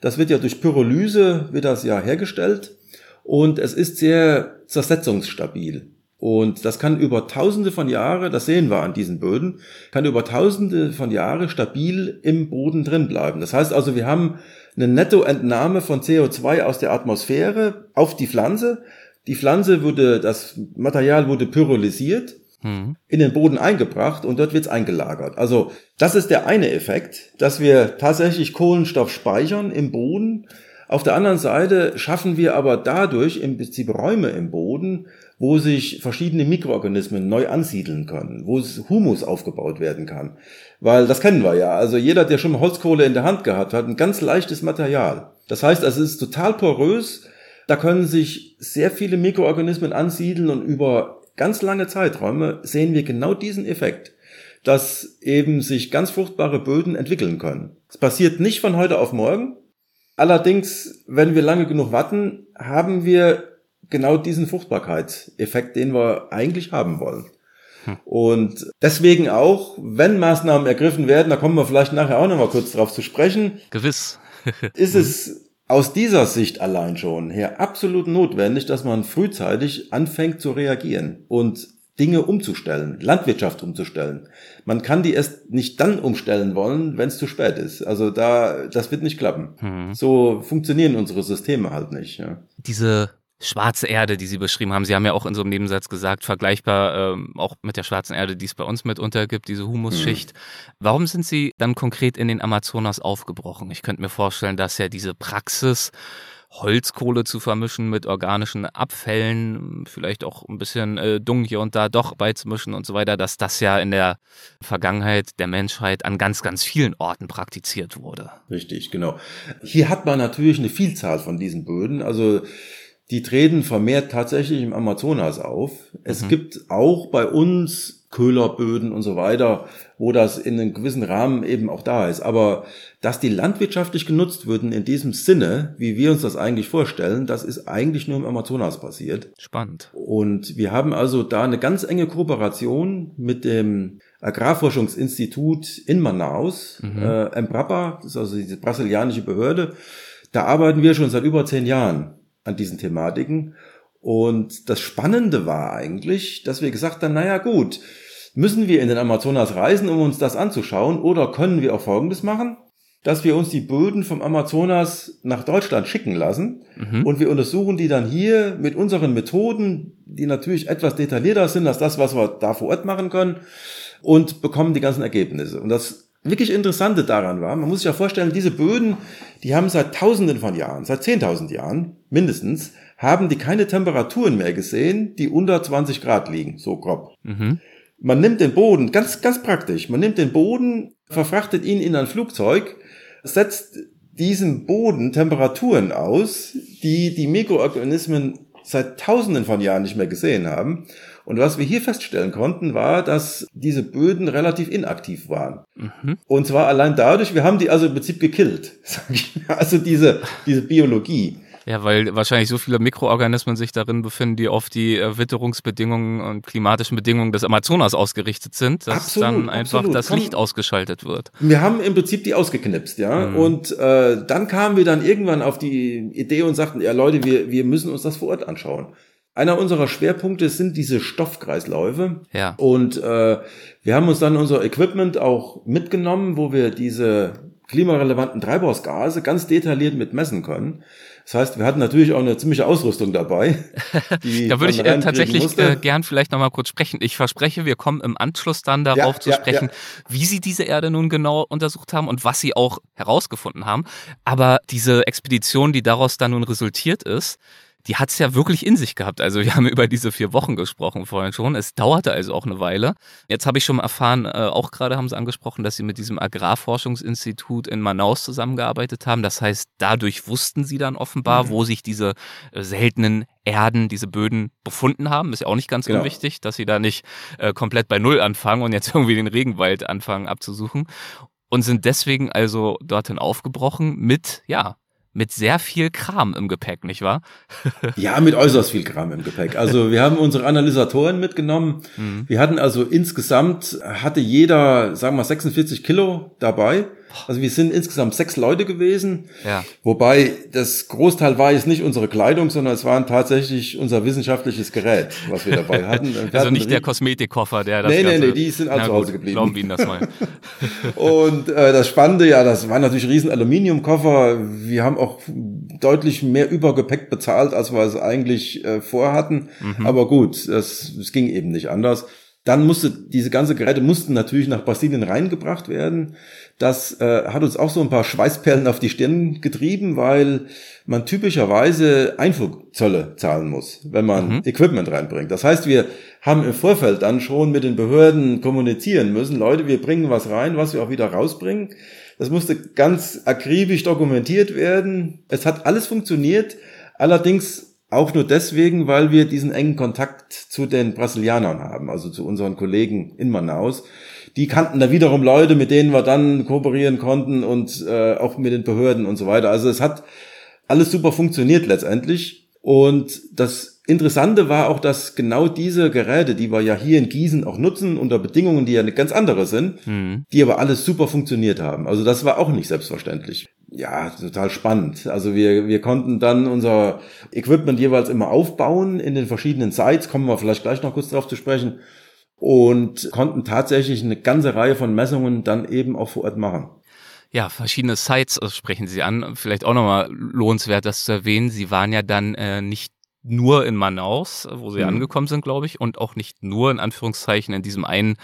das wird ja durch Pyrolyse, wird das ja hergestellt und es ist sehr zersetzungsstabil. Und das kann über tausende von Jahre, das sehen wir an diesen Böden, kann über tausende von Jahre stabil im Boden drin bleiben. Das heißt also, wir haben eine Nettoentnahme von CO2 aus der Atmosphäre auf die Pflanze. Die Pflanze wurde, das Material wurde pyrolysiert, mhm. in den Boden eingebracht und dort wird es eingelagert. Also das ist der eine Effekt, dass wir tatsächlich Kohlenstoff speichern im Boden. Auf der anderen Seite schaffen wir aber dadurch im Prinzip Räume im Boden, wo sich verschiedene Mikroorganismen neu ansiedeln können, wo Humus aufgebaut werden kann. Weil das kennen wir ja. Also jeder, der schon mal Holzkohle in der Hand gehabt hat, ein ganz leichtes Material. Das heißt, es ist total porös. Da können sich sehr viele Mikroorganismen ansiedeln und über ganz lange Zeiträume sehen wir genau diesen Effekt, dass eben sich ganz fruchtbare Böden entwickeln können. Es passiert nicht von heute auf morgen. Allerdings, wenn wir lange genug warten, haben wir genau diesen Fruchtbarkeitseffekt, den wir eigentlich haben wollen. Hm. Und deswegen auch, wenn Maßnahmen ergriffen werden, da kommen wir vielleicht nachher auch noch mal kurz drauf zu sprechen. Gewiss. ist es aus dieser Sicht allein schon her absolut notwendig, dass man frühzeitig anfängt zu reagieren und Dinge umzustellen, Landwirtschaft umzustellen. Man kann die erst nicht dann umstellen wollen, wenn es zu spät ist. Also da, das wird nicht klappen. Hm. So funktionieren unsere Systeme halt nicht. Ja. Diese schwarze Erde, die Sie beschrieben haben. Sie haben ja auch in so einem Nebensatz gesagt, vergleichbar ähm, auch mit der schwarzen Erde, die es bei uns mitunter gibt, diese Humusschicht. Mhm. Warum sind Sie dann konkret in den Amazonas aufgebrochen? Ich könnte mir vorstellen, dass ja diese Praxis, Holzkohle zu vermischen mit organischen Abfällen, vielleicht auch ein bisschen äh, Dung hier und da doch beizumischen und so weiter, dass das ja in der Vergangenheit der Menschheit an ganz, ganz vielen Orten praktiziert wurde. Richtig, genau. Hier hat man natürlich eine Vielzahl von diesen Böden. Also die treten vermehrt tatsächlich im Amazonas auf. Es mhm. gibt auch bei uns Köhlerböden und so weiter, wo das in einem gewissen Rahmen eben auch da ist. Aber dass die landwirtschaftlich genutzt würden in diesem Sinne, wie wir uns das eigentlich vorstellen, das ist eigentlich nur im Amazonas passiert. Spannend. Und wir haben also da eine ganz enge Kooperation mit dem Agrarforschungsinstitut in Manaus, mhm. äh, Embrapa, das ist also diese brasilianische Behörde. Da arbeiten wir schon seit über zehn Jahren an diesen Thematiken. Und das Spannende war eigentlich, dass wir gesagt haben, naja gut, müssen wir in den Amazonas reisen, um uns das anzuschauen, oder können wir auch Folgendes machen, dass wir uns die Böden vom Amazonas nach Deutschland schicken lassen mhm. und wir untersuchen die dann hier mit unseren Methoden, die natürlich etwas detaillierter sind als das, was wir da vor Ort machen können und bekommen die ganzen Ergebnisse. Und das wirklich Interessante daran war, man muss sich ja vorstellen, diese Böden, die haben seit Tausenden von Jahren, seit 10.000 Jahren mindestens, haben die keine Temperaturen mehr gesehen, die unter 20 Grad liegen, so grob. Mhm. Man nimmt den Boden, ganz, ganz praktisch, man nimmt den Boden, verfrachtet ihn in ein Flugzeug, setzt diesen Boden Temperaturen aus, die die Mikroorganismen seit Tausenden von Jahren nicht mehr gesehen haben. Und was wir hier feststellen konnten, war, dass diese Böden relativ inaktiv waren. Mhm. Und zwar allein dadurch, wir haben die also im Prinzip gekillt. Also diese, diese Biologie. Ja, weil wahrscheinlich so viele Mikroorganismen sich darin befinden, die auf die Witterungsbedingungen und klimatischen Bedingungen des Amazonas ausgerichtet sind, dass absolut, dann einfach absolut. das Licht ausgeschaltet wird. Wir haben im Prinzip die ausgeknipst, ja. Mhm. Und äh, dann kamen wir dann irgendwann auf die Idee und sagten, ja Leute, wir, wir müssen uns das vor Ort anschauen. Einer unserer Schwerpunkte sind diese Stoffkreisläufe. Ja. Und äh, wir haben uns dann unser Equipment auch mitgenommen, wo wir diese klimarelevanten Treibhausgase ganz detailliert mit messen können. Das heißt, wir hatten natürlich auch eine ziemliche Ausrüstung dabei. da würde ich äh, tatsächlich äh, gern vielleicht nochmal kurz sprechen. Ich verspreche, wir kommen im Anschluss dann darauf ja, zu sprechen, ja. wie Sie diese Erde nun genau untersucht haben und was Sie auch herausgefunden haben. Aber diese Expedition, die daraus dann nun resultiert ist, die hat's ja wirklich in sich gehabt. Also wir haben über diese vier Wochen gesprochen vorhin schon. Es dauerte also auch eine Weile. Jetzt habe ich schon erfahren, äh, auch gerade haben sie angesprochen, dass sie mit diesem Agrarforschungsinstitut in Manaus zusammengearbeitet haben. Das heißt, dadurch wussten sie dann offenbar, mhm. wo sich diese äh, seltenen Erden, diese Böden befunden haben. Ist ja auch nicht ganz genau. unwichtig, dass sie da nicht äh, komplett bei Null anfangen und jetzt irgendwie den Regenwald anfangen abzusuchen. Und sind deswegen also dorthin aufgebrochen mit, ja, mit sehr viel Kram im Gepäck, nicht wahr? ja, mit äußerst viel Kram im Gepäck. Also wir haben unsere Analysatoren mitgenommen. Mhm. Wir hatten also insgesamt, hatte jeder, sagen wir 46 Kilo dabei. Also wir sind insgesamt sechs Leute gewesen. Ja. Wobei das Großteil war jetzt nicht unsere Kleidung, sondern es waren tatsächlich unser wissenschaftliches Gerät, was wir dabei hatten. Wir also hatten nicht der Kosmetikkoffer, der das Nee, nee, nee, die sind alle zu Hause geblieben. Glauben wir Ihnen das mal. Und äh, das Spannende, ja, das waren natürlich riesen Aluminiumkoffer. Wir haben auch deutlich mehr Übergepäck bezahlt, als wir es eigentlich äh, vorhatten. Mhm. Aber gut, es ging eben nicht anders. Dann musste, diese ganze Geräte mussten natürlich nach Brasilien reingebracht werden. Das äh, hat uns auch so ein paar Schweißperlen auf die Stirn getrieben, weil man typischerweise Einfuhrzölle zahlen muss, wenn man mhm. Equipment reinbringt. Das heißt, wir haben im Vorfeld dann schon mit den Behörden kommunizieren müssen, Leute, wir bringen was rein, was wir auch wieder rausbringen. Das musste ganz akribisch dokumentiert werden. Es hat alles funktioniert, allerdings auch nur deswegen, weil wir diesen engen Kontakt zu den Brasilianern haben, also zu unseren Kollegen in Manaus die kannten da wiederum Leute, mit denen wir dann kooperieren konnten und äh, auch mit den Behörden und so weiter. Also es hat alles super funktioniert letztendlich. Und das Interessante war auch, dass genau diese Geräte, die wir ja hier in Gießen auch nutzen, unter Bedingungen, die ja ganz andere sind, mhm. die aber alles super funktioniert haben. Also das war auch nicht selbstverständlich. Ja, total spannend. Also wir, wir konnten dann unser Equipment jeweils immer aufbauen in den verschiedenen Sites, kommen wir vielleicht gleich noch kurz darauf zu sprechen und konnten tatsächlich eine ganze Reihe von Messungen dann eben auch vor Ort machen. Ja, verschiedene Sites äh, sprechen Sie an. Vielleicht auch nochmal lohnenswert, das zu erwähnen. Sie waren ja dann äh, nicht nur in Manaus, wo Sie mhm. angekommen sind, glaube ich, und auch nicht nur in Anführungszeichen in diesem einen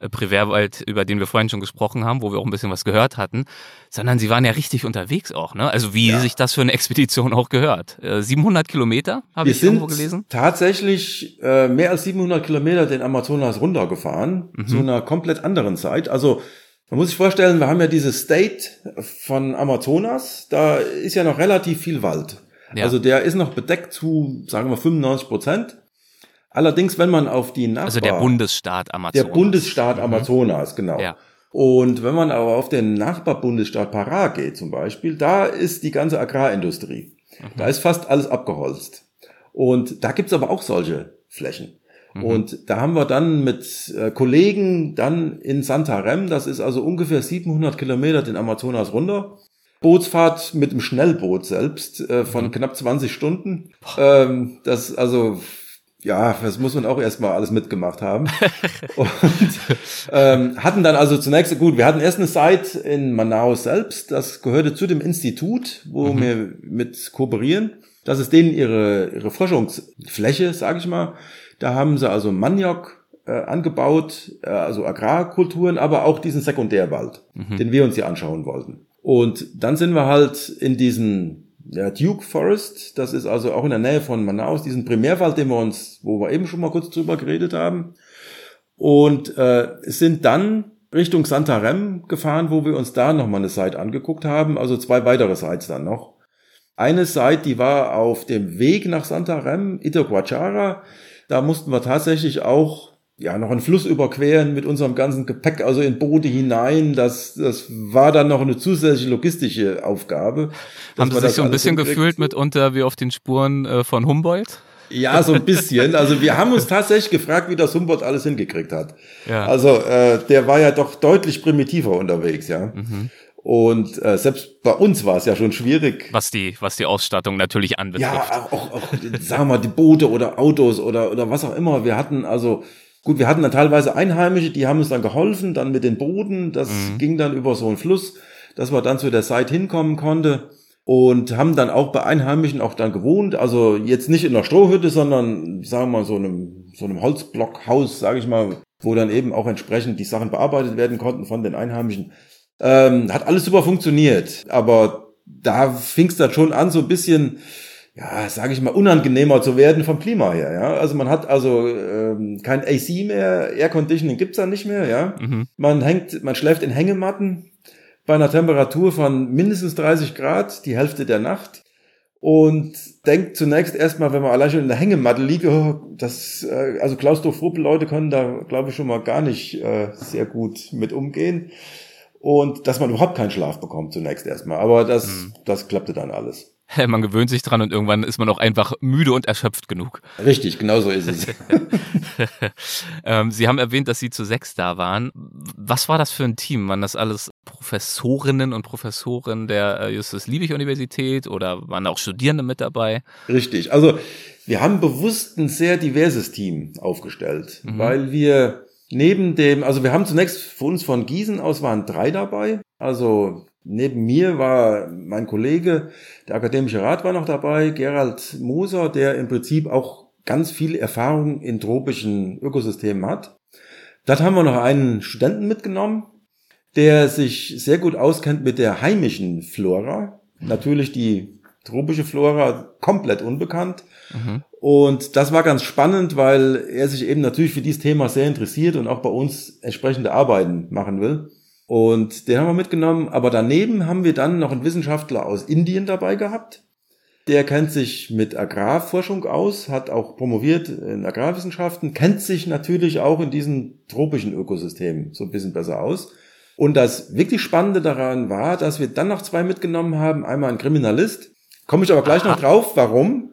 äh, Privärwald, über den wir vorhin schon gesprochen haben, wo wir auch ein bisschen was gehört hatten, sondern sie waren ja richtig unterwegs auch, ne? Also wie ja. sich das für eine Expedition auch gehört. 700 äh, Kilometer habe ich irgendwo gelesen. Tatsächlich äh, mehr als 700 Kilometer den Amazonas runtergefahren mhm. zu einer komplett anderen Zeit. Also man muss sich vorstellen, wir haben ja diese State von Amazonas, da ist ja noch relativ viel Wald. Ja. Also der ist noch bedeckt zu, sagen wir, 95 Prozent. Allerdings, wenn man auf die Nachbar... Also der Bundesstaat Amazonas. Der Bundesstaat mhm. Amazonas, genau. Ja. Und wenn man aber auf den Nachbarbundesstaat Pará geht zum Beispiel, da ist die ganze Agrarindustrie. Mhm. Da ist fast alles abgeholzt. Und da gibt's aber auch solche Flächen. Mhm. Und da haben wir dann mit äh, Kollegen dann in Santarem, das ist also ungefähr 700 Kilometer den Amazonas runter, Bootsfahrt mit dem Schnellboot selbst äh, von mhm. knapp 20 Stunden. Ähm, das also ja, das muss man auch erstmal alles mitgemacht haben. und ähm, hatten dann also zunächst, gut, wir hatten erst eine Site in Manaus selbst, das gehörte zu dem Institut, wo mhm. wir mit kooperieren. Das ist denen ihre, ihre Forschungsfläche, sage ich mal. Da haben sie also Maniok äh, angebaut, äh, also Agrarkulturen, aber auch diesen Sekundärwald, mhm. den wir uns hier anschauen wollten. Und dann sind wir halt in diesen ja, Duke Forest, das ist also auch in der Nähe von Manaus, diesen Primärwald, den wir uns, wo wir eben schon mal kurz drüber geredet haben. Und äh, sind dann Richtung Santarem gefahren, wo wir uns da nochmal eine Site angeguckt haben, also zwei weitere Sites dann noch. Eine Site, die war auf dem Weg nach Santarem, Itoquachara. Da mussten wir tatsächlich auch ja, noch einen Fluss überqueren mit unserem ganzen Gepäck, also in Boote hinein. Das, das war dann noch eine zusätzliche logistische Aufgabe. Haben Sie sich so ein bisschen gefühlt mitunter wie auf den Spuren äh, von Humboldt? Ja, so ein bisschen. Also wir haben uns tatsächlich gefragt, wie das Humboldt alles hingekriegt hat. Ja. Also äh, der war ja doch deutlich primitiver unterwegs, ja. Mhm. Und äh, selbst bei uns war es ja schon schwierig. Was die, was die Ausstattung natürlich anbetrifft. Ja, auch, auch sagen wir mal, die Boote oder Autos oder, oder was auch immer. Wir hatten also Gut, wir hatten dann teilweise Einheimische, die haben uns dann geholfen, dann mit den Boden, das mhm. ging dann über so einen Fluss, dass man dann zu der Seite hinkommen konnte und haben dann auch bei Einheimischen auch dann gewohnt, also jetzt nicht in einer Strohhütte, sondern sagen wir mal so einem so einem Holzblockhaus, sage ich mal, wo dann eben auch entsprechend die Sachen bearbeitet werden konnten von den Einheimischen. Ähm, hat alles super funktioniert, aber da fing es dann schon an, so ein bisschen ja, sage ich mal, unangenehmer zu werden vom Klima her. Ja, also man hat also ähm, kein AC mehr, Air Conditioning gibt's da nicht mehr. Ja, mhm. man hängt, man schläft in Hängematten bei einer Temperatur von mindestens 30 Grad die Hälfte der Nacht und denkt zunächst erstmal, wenn man allein schon in der Hängematte liegt, oh, das, äh, also klaustrophobe Leute können da, glaube ich, schon mal gar nicht äh, sehr gut mit umgehen. Und dass man überhaupt keinen Schlaf bekommt zunächst erstmal. Aber das, mhm. das klappte dann alles. man gewöhnt sich dran und irgendwann ist man auch einfach müde und erschöpft genug. Richtig, genau so ist es. ähm, Sie haben erwähnt, dass Sie zu sechs da waren. Was war das für ein Team? Waren das alles Professorinnen und Professoren der äh, Justus-Liebig-Universität oder waren auch Studierende mit dabei? Richtig, also wir haben bewusst ein sehr diverses Team aufgestellt, mhm. weil wir neben dem, also wir haben zunächst für uns von Gießen aus waren drei dabei, also Neben mir war mein Kollege, der akademische Rat war noch dabei, Gerald Moser, der im Prinzip auch ganz viel Erfahrung in tropischen Ökosystemen hat. Dort haben wir noch einen Studenten mitgenommen, der sich sehr gut auskennt mit der heimischen Flora. Natürlich die tropische Flora komplett unbekannt. Und das war ganz spannend, weil er sich eben natürlich für dieses Thema sehr interessiert und auch bei uns entsprechende Arbeiten machen will. Und den haben wir mitgenommen. Aber daneben haben wir dann noch einen Wissenschaftler aus Indien dabei gehabt. Der kennt sich mit Agrarforschung aus, hat auch promoviert in Agrarwissenschaften, kennt sich natürlich auch in diesen tropischen Ökosystemen so ein bisschen besser aus. Und das wirklich Spannende daran war, dass wir dann noch zwei mitgenommen haben. Einmal ein Kriminalist, komme ich aber gleich Aha. noch drauf, warum,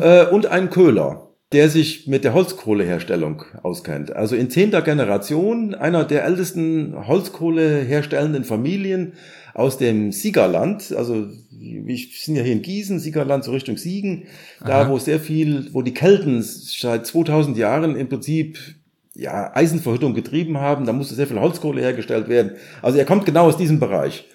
äh, und ein Köhler der sich mit der Holzkohleherstellung auskennt. Also in zehnter Generation einer der ältesten Holzkohleherstellenden Familien aus dem Siegerland. Also wir sind ja hier in Gießen, Siegerland so Richtung Siegen, da Aha. wo sehr viel, wo die Kelten seit 2000 Jahren im Prinzip ja, Eisenverhüttung getrieben haben, da musste sehr viel Holzkohle hergestellt werden. Also er kommt genau aus diesem Bereich.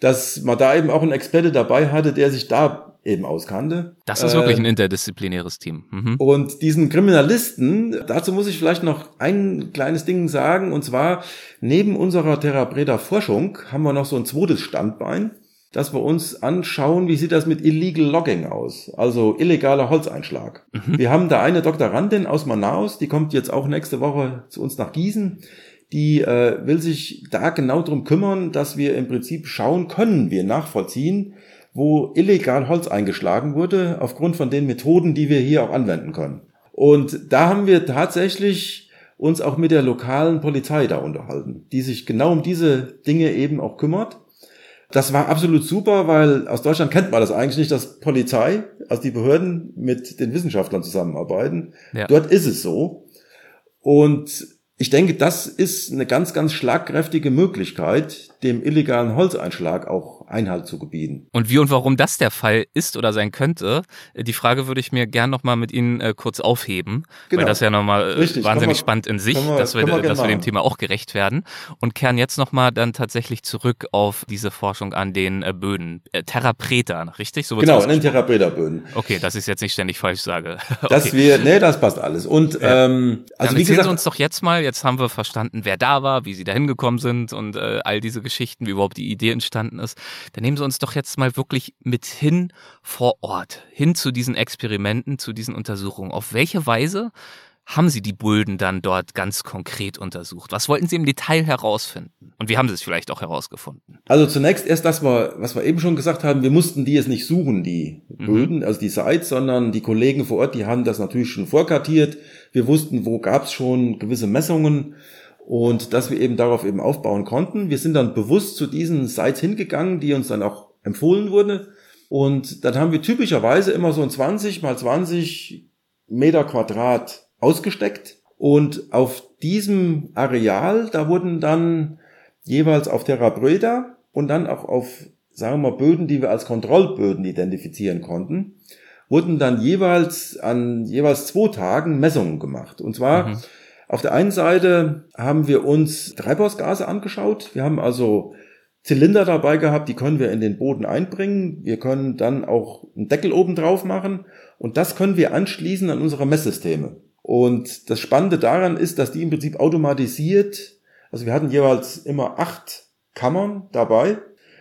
Dass man da eben auch einen Experte dabei hatte, der sich da eben auskannte. Das ist wirklich ein äh, interdisziplinäres Team. Mhm. Und diesen Kriminalisten, dazu muss ich vielleicht noch ein kleines Ding sagen, und zwar neben unserer Therapreda Forschung haben wir noch so ein zweites Standbein, dass wir uns anschauen, wie sieht das mit Illegal Logging aus, also illegaler Holzeinschlag. Mhm. Wir haben da eine Doktorandin aus Manaus, die kommt jetzt auch nächste Woche zu uns nach Gießen die äh, will sich da genau drum kümmern, dass wir im Prinzip schauen können, wir nachvollziehen, wo illegal Holz eingeschlagen wurde, aufgrund von den Methoden, die wir hier auch anwenden können. Und da haben wir tatsächlich uns auch mit der lokalen Polizei da unterhalten, die sich genau um diese Dinge eben auch kümmert. Das war absolut super, weil aus Deutschland kennt man das eigentlich nicht, dass Polizei, also die Behörden mit den Wissenschaftlern zusammenarbeiten. Ja. Dort ist es so. Und ich denke, das ist eine ganz, ganz schlagkräftige Möglichkeit, dem illegalen Holzeinschlag auch Einhalt zu gebieten. Und wie und warum das der Fall ist oder sein könnte, äh, die Frage würde ich mir gern nochmal mit Ihnen äh, kurz aufheben, genau. weil das ja nochmal äh, wahnsinnig wir, spannend in sich, wir, dass, wir, dass wir dem Thema auch gerecht werden und kehren jetzt nochmal dann tatsächlich zurück auf diese Forschung an den äh, Böden. Äh, Therapreta, richtig? So genau, an den Therapreta-Böden. Okay, dass ich es jetzt nicht ständig falsch sage. okay. Dass wir, nee, das passt alles. Und ja. ähm, also dann wie gesagt, Sie uns doch jetzt mal, jetzt haben wir verstanden, wer da war, wie Sie da hingekommen sind und äh, all diese Geschichten, wie überhaupt die Idee entstanden ist. Dann nehmen Sie uns doch jetzt mal wirklich mit hin vor Ort, hin zu diesen Experimenten, zu diesen Untersuchungen. Auf welche Weise haben Sie die Bulden dann dort ganz konkret untersucht? Was wollten Sie im Detail herausfinden? Und wie haben Sie es vielleicht auch herausgefunden? Also zunächst erst das, was wir eben schon gesagt haben, wir mussten die jetzt nicht suchen, die Böden, mhm. also die Sites, sondern die Kollegen vor Ort, die haben das natürlich schon vorkartiert. Wir wussten, wo gab es schon gewisse Messungen und dass wir eben darauf eben aufbauen konnten. Wir sind dann bewusst zu diesen Sites hingegangen, die uns dann auch empfohlen wurden. Und dann haben wir typischerweise immer so ein 20 mal 20 Meter Quadrat ausgesteckt. Und auf diesem Areal, da wurden dann jeweils auf Terra Breda und dann auch auf, sagen wir mal, Böden, die wir als Kontrollböden identifizieren konnten, wurden dann jeweils an jeweils zwei Tagen Messungen gemacht. Und zwar mhm. Auf der einen Seite haben wir uns Treibhausgase angeschaut. Wir haben also Zylinder dabei gehabt, die können wir in den Boden einbringen. Wir können dann auch einen Deckel oben drauf machen und das können wir anschließen an unsere Messsysteme. Und das Spannende daran ist, dass die im Prinzip automatisiert, also wir hatten jeweils immer acht Kammern dabei,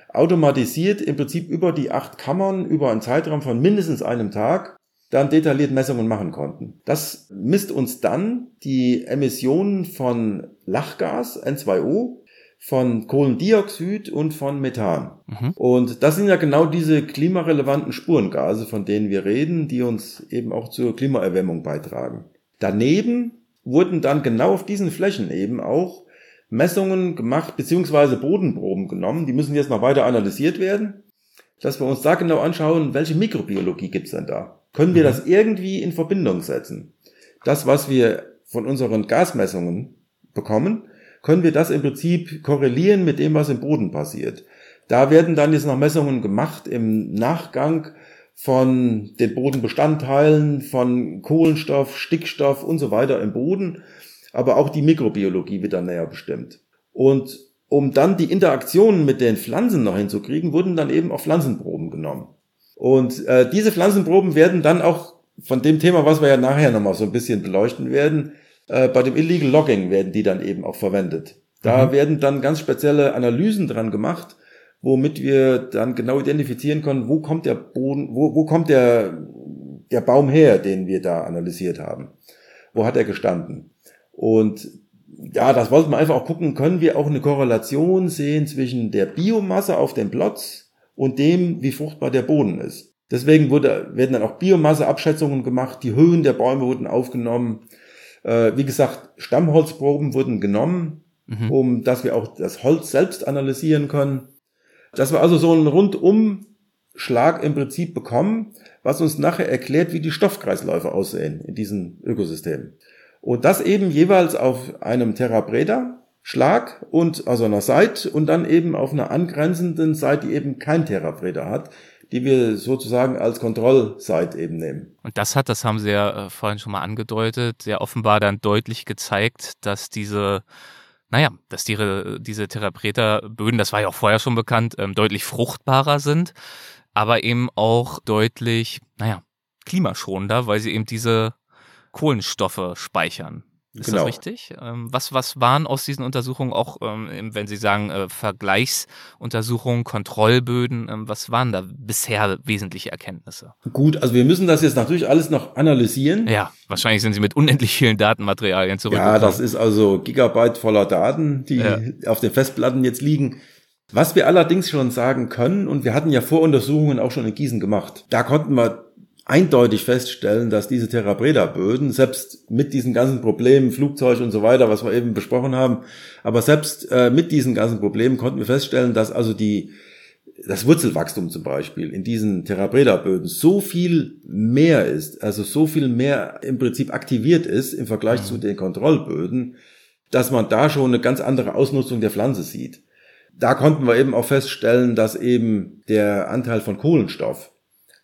automatisiert im Prinzip über die acht Kammern über einen Zeitraum von mindestens einem Tag dann detailliert Messungen machen konnten. Das misst uns dann die Emissionen von Lachgas, N2O, von Kohlendioxid und von Methan. Mhm. Und das sind ja genau diese klimarelevanten Spurengase, von denen wir reden, die uns eben auch zur Klimaerwärmung beitragen. Daneben wurden dann genau auf diesen Flächen eben auch Messungen gemacht, beziehungsweise Bodenproben genommen. Die müssen jetzt noch weiter analysiert werden, dass wir uns da genau anschauen, welche Mikrobiologie gibt's denn da? Können wir mhm. das irgendwie in Verbindung setzen. Das, was wir von unseren Gasmessungen bekommen, können wir das im Prinzip korrelieren mit dem, was im Boden passiert. Da werden dann jetzt noch Messungen gemacht im Nachgang von den Bodenbestandteilen, von Kohlenstoff, Stickstoff und so weiter im Boden. Aber auch die Mikrobiologie wird dann näher bestimmt. Und um dann die Interaktionen mit den Pflanzen noch hinzukriegen, wurden dann eben auch Pflanzenproben genommen. Und äh, diese Pflanzenproben werden dann auch von dem Thema, was wir ja nachher nochmal so ein bisschen beleuchten werden, äh, bei dem Illegal Logging werden die dann eben auch verwendet. Da mhm. werden dann ganz spezielle Analysen dran gemacht, womit wir dann genau identifizieren können, wo kommt der Boden, wo, wo kommt der, der Baum her, den wir da analysiert haben. Wo hat er gestanden? Und ja, das wollten wir einfach auch gucken, können wir auch eine Korrelation sehen zwischen der Biomasse auf dem Platz und dem, wie fruchtbar der Boden ist. Deswegen wurde, werden dann auch Biomasseabschätzungen gemacht, die Höhen der Bäume wurden aufgenommen. Äh, wie gesagt, Stammholzproben wurden genommen, mhm. um dass wir auch das Holz selbst analysieren können. Dass wir also so einen Rundumschlag im Prinzip bekommen, was uns nachher erklärt, wie die Stoffkreisläufe aussehen in diesen Ökosystemen. Und das eben jeweils auf einem Terra Breda Schlag und also einer Seite und dann eben auf einer angrenzenden Seite, die eben kein Breda hat, die wir sozusagen als Kontrollseite eben nehmen. Und das hat, das haben Sie ja äh, vorhin schon mal angedeutet, sehr offenbar dann deutlich gezeigt, dass diese naja, dass die, diese Therapreta-Böden, das war ja auch vorher schon bekannt, ähm, deutlich fruchtbarer sind, aber eben auch deutlich, naja, klimaschonender, weil sie eben diese Kohlenstoffe speichern. Ist genau. das richtig? Ähm, was, was waren aus diesen Untersuchungen auch, ähm, wenn Sie sagen äh, Vergleichsuntersuchungen, Kontrollböden, ähm, was waren da bisher wesentliche Erkenntnisse? Gut, also wir müssen das jetzt natürlich alles noch analysieren. Ja, wahrscheinlich sind Sie mit unendlich vielen Datenmaterialien zurückgekommen. Ja, das ist also Gigabyte voller Daten, die ja. auf den Festplatten jetzt liegen. Was wir allerdings schon sagen können, und wir hatten ja Voruntersuchungen auch schon in Gießen gemacht, da konnten wir eindeutig feststellen, dass diese Terra Breda Böden, selbst mit diesen ganzen Problemen, Flugzeug und so weiter, was wir eben besprochen haben, aber selbst äh, mit diesen ganzen Problemen konnten wir feststellen, dass also die, das Wurzelwachstum zum Beispiel in diesen Terra Breda Böden so viel mehr ist, also so viel mehr im Prinzip aktiviert ist im Vergleich mhm. zu den Kontrollböden, dass man da schon eine ganz andere Ausnutzung der Pflanze sieht. Da konnten wir eben auch feststellen, dass eben der Anteil von Kohlenstoff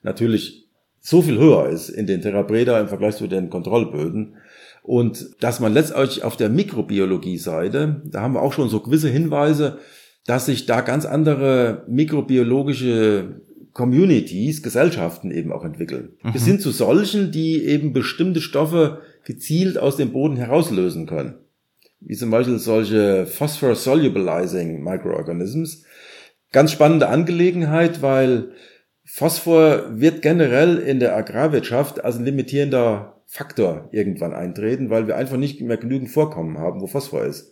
natürlich so viel höher ist in den Therabreda im Vergleich zu den Kontrollböden. Und dass man letztendlich auf der Mikrobiologie-Seite, da haben wir auch schon so gewisse Hinweise, dass sich da ganz andere mikrobiologische Communities, Gesellschaften eben auch entwickeln. Mhm. Bis hin zu solchen, die eben bestimmte Stoffe gezielt aus dem Boden herauslösen können. Wie zum Beispiel solche Phosphor-Solubilizing Microorganisms. Ganz spannende Angelegenheit, weil Phosphor wird generell in der Agrarwirtschaft als ein limitierender Faktor irgendwann eintreten, weil wir einfach nicht mehr genügend Vorkommen haben, wo Phosphor ist.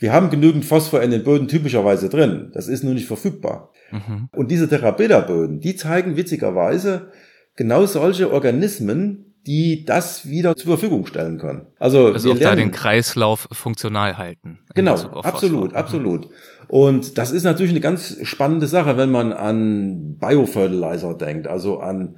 Wir haben genügend Phosphor in den Böden typischerweise drin. Das ist nur nicht verfügbar. Mhm. Und diese Therapeda-Böden, die zeigen witzigerweise genau solche Organismen, die das wieder zur Verfügung stellen können. Also, also wir auch lernen, da den Kreislauf funktional halten. Genau, absolut, absolut. Und das ist natürlich eine ganz spannende Sache, wenn man an Biofertilizer denkt, also an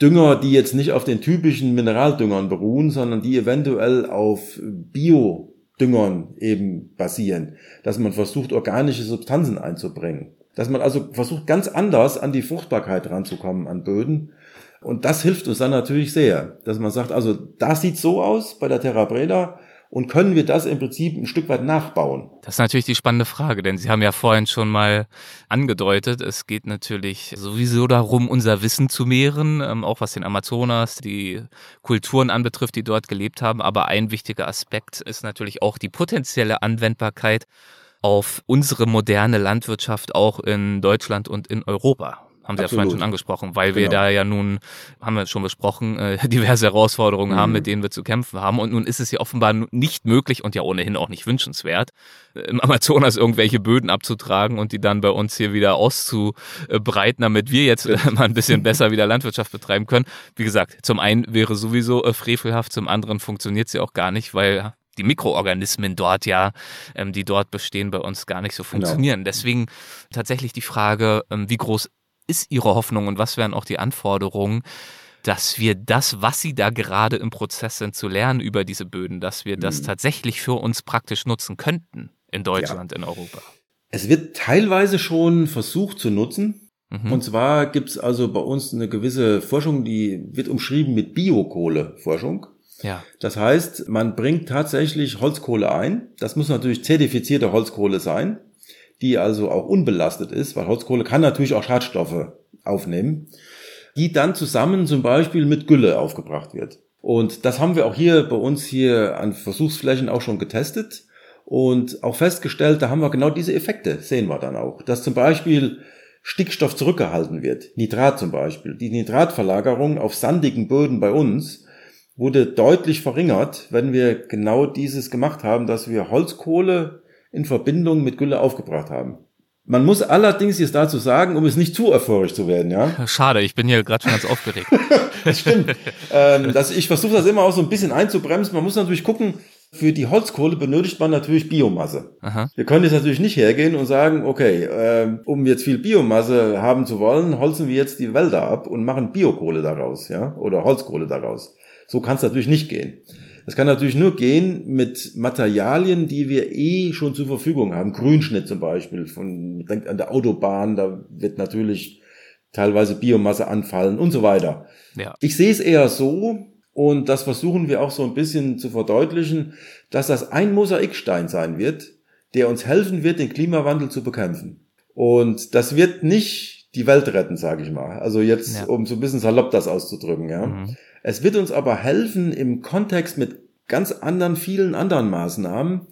Dünger, die jetzt nicht auf den typischen Mineraldüngern beruhen, sondern die eventuell auf Biodüngern eben basieren, dass man versucht, organische Substanzen einzubringen. Dass man also versucht, ganz anders an die Fruchtbarkeit ranzukommen an Böden und das hilft uns dann natürlich sehr, dass man sagt, also das sieht so aus bei der Terra Breda und können wir das im Prinzip ein Stück weit nachbauen? Das ist natürlich die spannende Frage, denn Sie haben ja vorhin schon mal angedeutet, es geht natürlich sowieso darum, unser Wissen zu mehren, ähm, auch was den Amazonas, die Kulturen anbetrifft, die dort gelebt haben. Aber ein wichtiger Aspekt ist natürlich auch die potenzielle Anwendbarkeit auf unsere moderne Landwirtschaft auch in Deutschland und in Europa haben Sie Absolut. ja vorhin schon angesprochen, weil wir genau. da ja nun, haben wir schon besprochen, äh, diverse Herausforderungen mhm. haben, mit denen wir zu kämpfen haben. Und nun ist es ja offenbar nicht möglich und ja ohnehin auch nicht wünschenswert, äh, im Amazonas irgendwelche Böden abzutragen und die dann bei uns hier wieder auszubreiten, damit wir jetzt äh, mal ein bisschen besser wieder Landwirtschaft betreiben können. Wie gesagt, zum einen wäre sowieso äh, frevelhaft, zum anderen funktioniert sie auch gar nicht, weil die Mikroorganismen dort ja, ähm, die dort bestehen, bei uns gar nicht so genau. funktionieren. Genau. Deswegen tatsächlich die Frage, ähm, wie groß ist Ihre Hoffnung und was wären auch die Anforderungen, dass wir das, was Sie da gerade im Prozess sind zu lernen über diese Böden, dass wir das mhm. tatsächlich für uns praktisch nutzen könnten in Deutschland, ja. in Europa? Es wird teilweise schon versucht zu nutzen. Mhm. Und zwar gibt es also bei uns eine gewisse Forschung, die wird umschrieben mit Biokohleforschung. Ja. Das heißt, man bringt tatsächlich Holzkohle ein. Das muss natürlich zertifizierte Holzkohle sein die also auch unbelastet ist, weil Holzkohle kann natürlich auch Schadstoffe aufnehmen. die dann zusammen zum Beispiel mit Gülle aufgebracht wird. Und das haben wir auch hier bei uns hier an Versuchsflächen auch schon getestet und auch festgestellt, da haben wir genau diese Effekte, sehen wir dann auch. Dass zum Beispiel Stickstoff zurückgehalten wird, Nitrat zum Beispiel. Die Nitratverlagerung auf sandigen Böden bei uns wurde deutlich verringert, wenn wir genau dieses gemacht haben, dass wir Holzkohle in Verbindung mit Gülle aufgebracht haben. Man muss allerdings jetzt dazu sagen, um es nicht zu euphorisch zu werden, ja. Schade, ich bin hier gerade schon ganz aufgeregt. das stimmt. ähm, das, ich versuche das immer auch so ein bisschen einzubremsen. Man muss natürlich gucken, für die Holzkohle benötigt man natürlich Biomasse. Aha. Wir können jetzt natürlich nicht hergehen und sagen, okay, äh, um jetzt viel Biomasse haben zu wollen, holzen wir jetzt die Wälder ab und machen Biokohle daraus, ja, oder Holzkohle daraus. So kann es natürlich nicht gehen. Das kann natürlich nur gehen mit Materialien, die wir eh schon zur Verfügung haben. Grünschnitt zum Beispiel. Von, denkt an der Autobahn, da wird natürlich teilweise Biomasse anfallen und so weiter. Ja. Ich sehe es eher so, und das versuchen wir auch so ein bisschen zu verdeutlichen, dass das ein Mosaikstein sein wird, der uns helfen wird, den Klimawandel zu bekämpfen. Und das wird nicht die Welt retten, sage ich mal. Also jetzt, ja. um so ein bisschen salopp das auszudrücken, ja. Mhm. Es wird uns aber helfen, im Kontext mit ganz anderen, vielen anderen Maßnahmen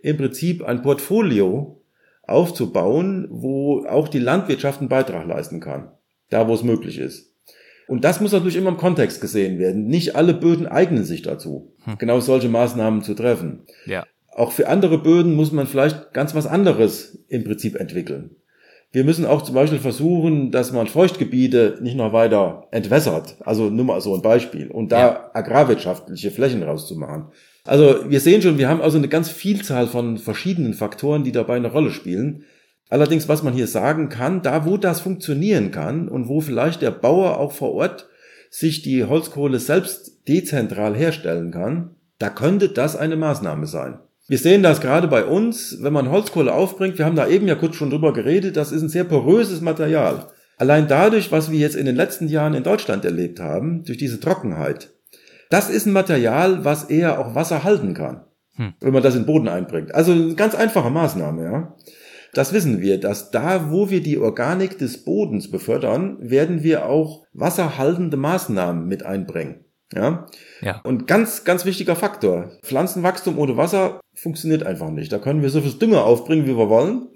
im Prinzip ein Portfolio aufzubauen, wo auch die Landwirtschaft einen Beitrag leisten kann, da wo es möglich ist. Und das muss natürlich immer im Kontext gesehen werden. Nicht alle Böden eignen sich dazu, hm. genau solche Maßnahmen zu treffen. Ja. Auch für andere Böden muss man vielleicht ganz was anderes im Prinzip entwickeln. Wir müssen auch zum Beispiel versuchen, dass man Feuchtgebiete nicht noch weiter entwässert. Also nur mal so ein Beispiel. Und da ja. agrarwirtschaftliche Flächen rauszumachen. Also wir sehen schon, wir haben also eine ganz Vielzahl von verschiedenen Faktoren, die dabei eine Rolle spielen. Allerdings, was man hier sagen kann, da wo das funktionieren kann und wo vielleicht der Bauer auch vor Ort sich die Holzkohle selbst dezentral herstellen kann, da könnte das eine Maßnahme sein. Wir sehen das gerade bei uns, wenn man Holzkohle aufbringt, wir haben da eben ja kurz schon drüber geredet, das ist ein sehr poröses Material. Allein dadurch, was wir jetzt in den letzten Jahren in Deutschland erlebt haben, durch diese Trockenheit, das ist ein Material, was eher auch Wasser halten kann, hm. wenn man das in den Boden einbringt. Also eine ganz einfache Maßnahme, ja. Das wissen wir, dass da, wo wir die Organik des Bodens befördern, werden wir auch wasserhaltende Maßnahmen mit einbringen. Ja? ja. Und ganz, ganz wichtiger Faktor. Pflanzenwachstum ohne Wasser funktioniert einfach nicht. Da können wir so viel Dünger aufbringen, wie wir wollen.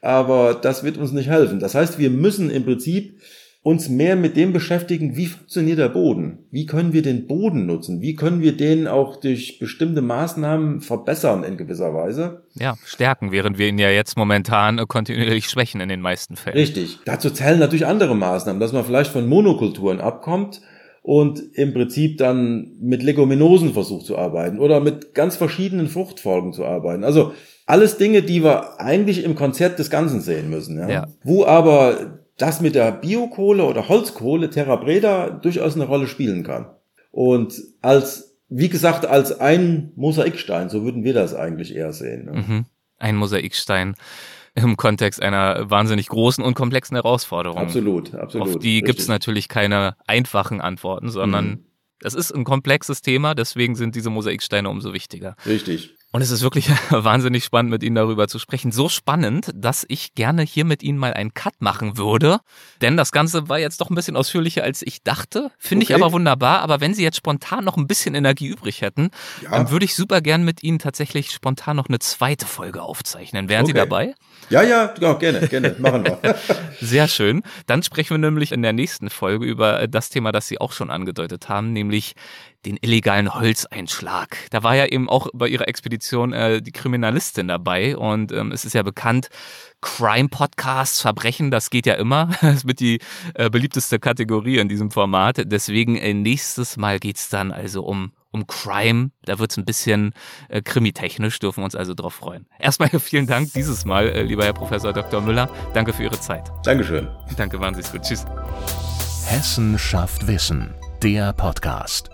Aber das wird uns nicht helfen. Das heißt, wir müssen im Prinzip uns mehr mit dem beschäftigen, wie funktioniert der Boden? Wie können wir den Boden nutzen? Wie können wir den auch durch bestimmte Maßnahmen verbessern in gewisser Weise? Ja, stärken, während wir ihn ja jetzt momentan kontinuierlich schwächen in den meisten Fällen. Richtig. Dazu zählen natürlich andere Maßnahmen, dass man vielleicht von Monokulturen abkommt und im Prinzip dann mit Leguminosen versucht zu arbeiten oder mit ganz verschiedenen Fruchtfolgen zu arbeiten. Also alles Dinge, die wir eigentlich im Konzert des Ganzen sehen müssen. Ja? ja. Wo aber das mit der Biokohle oder Holzkohle Terra Breda durchaus eine Rolle spielen kann. Und als, wie gesagt, als ein Mosaikstein, so würden wir das eigentlich eher sehen. Ne? Mhm. Ein Mosaikstein im Kontext einer wahnsinnig großen und komplexen Herausforderung. Absolut, absolut. Auf die gibt es natürlich keine einfachen Antworten, sondern mhm. es ist ein komplexes Thema, deswegen sind diese Mosaiksteine umso wichtiger. Richtig. Und es ist wirklich wahnsinnig spannend, mit Ihnen darüber zu sprechen. So spannend, dass ich gerne hier mit Ihnen mal einen Cut machen würde. Denn das Ganze war jetzt doch ein bisschen ausführlicher, als ich dachte. Finde okay. ich aber wunderbar. Aber wenn Sie jetzt spontan noch ein bisschen Energie übrig hätten, ja. dann würde ich super gern mit Ihnen tatsächlich spontan noch eine zweite Folge aufzeichnen. Wären okay. Sie dabei? Ja, ja, ja, gerne, gerne. Machen wir. Sehr schön. Dann sprechen wir nämlich in der nächsten Folge über das Thema, das Sie auch schon angedeutet haben, nämlich den illegalen Holzeinschlag. Da war ja eben auch bei ihrer Expedition äh, die Kriminalistin dabei und ähm, es ist ja bekannt, Crime-Podcasts, Verbrechen, das geht ja immer. Das wird die äh, beliebteste Kategorie in diesem Format. Deswegen äh, nächstes Mal geht's dann also um um Crime. Da wird's ein bisschen äh, krimitechnisch, dürfen wir uns also drauf freuen. Erstmal vielen Dank dieses Mal, äh, lieber Herr Professor Dr. Müller. Danke für Ihre Zeit. Dankeschön. Danke, waren Sie es gut. Tschüss. Hessen schafft Wissen, der Podcast.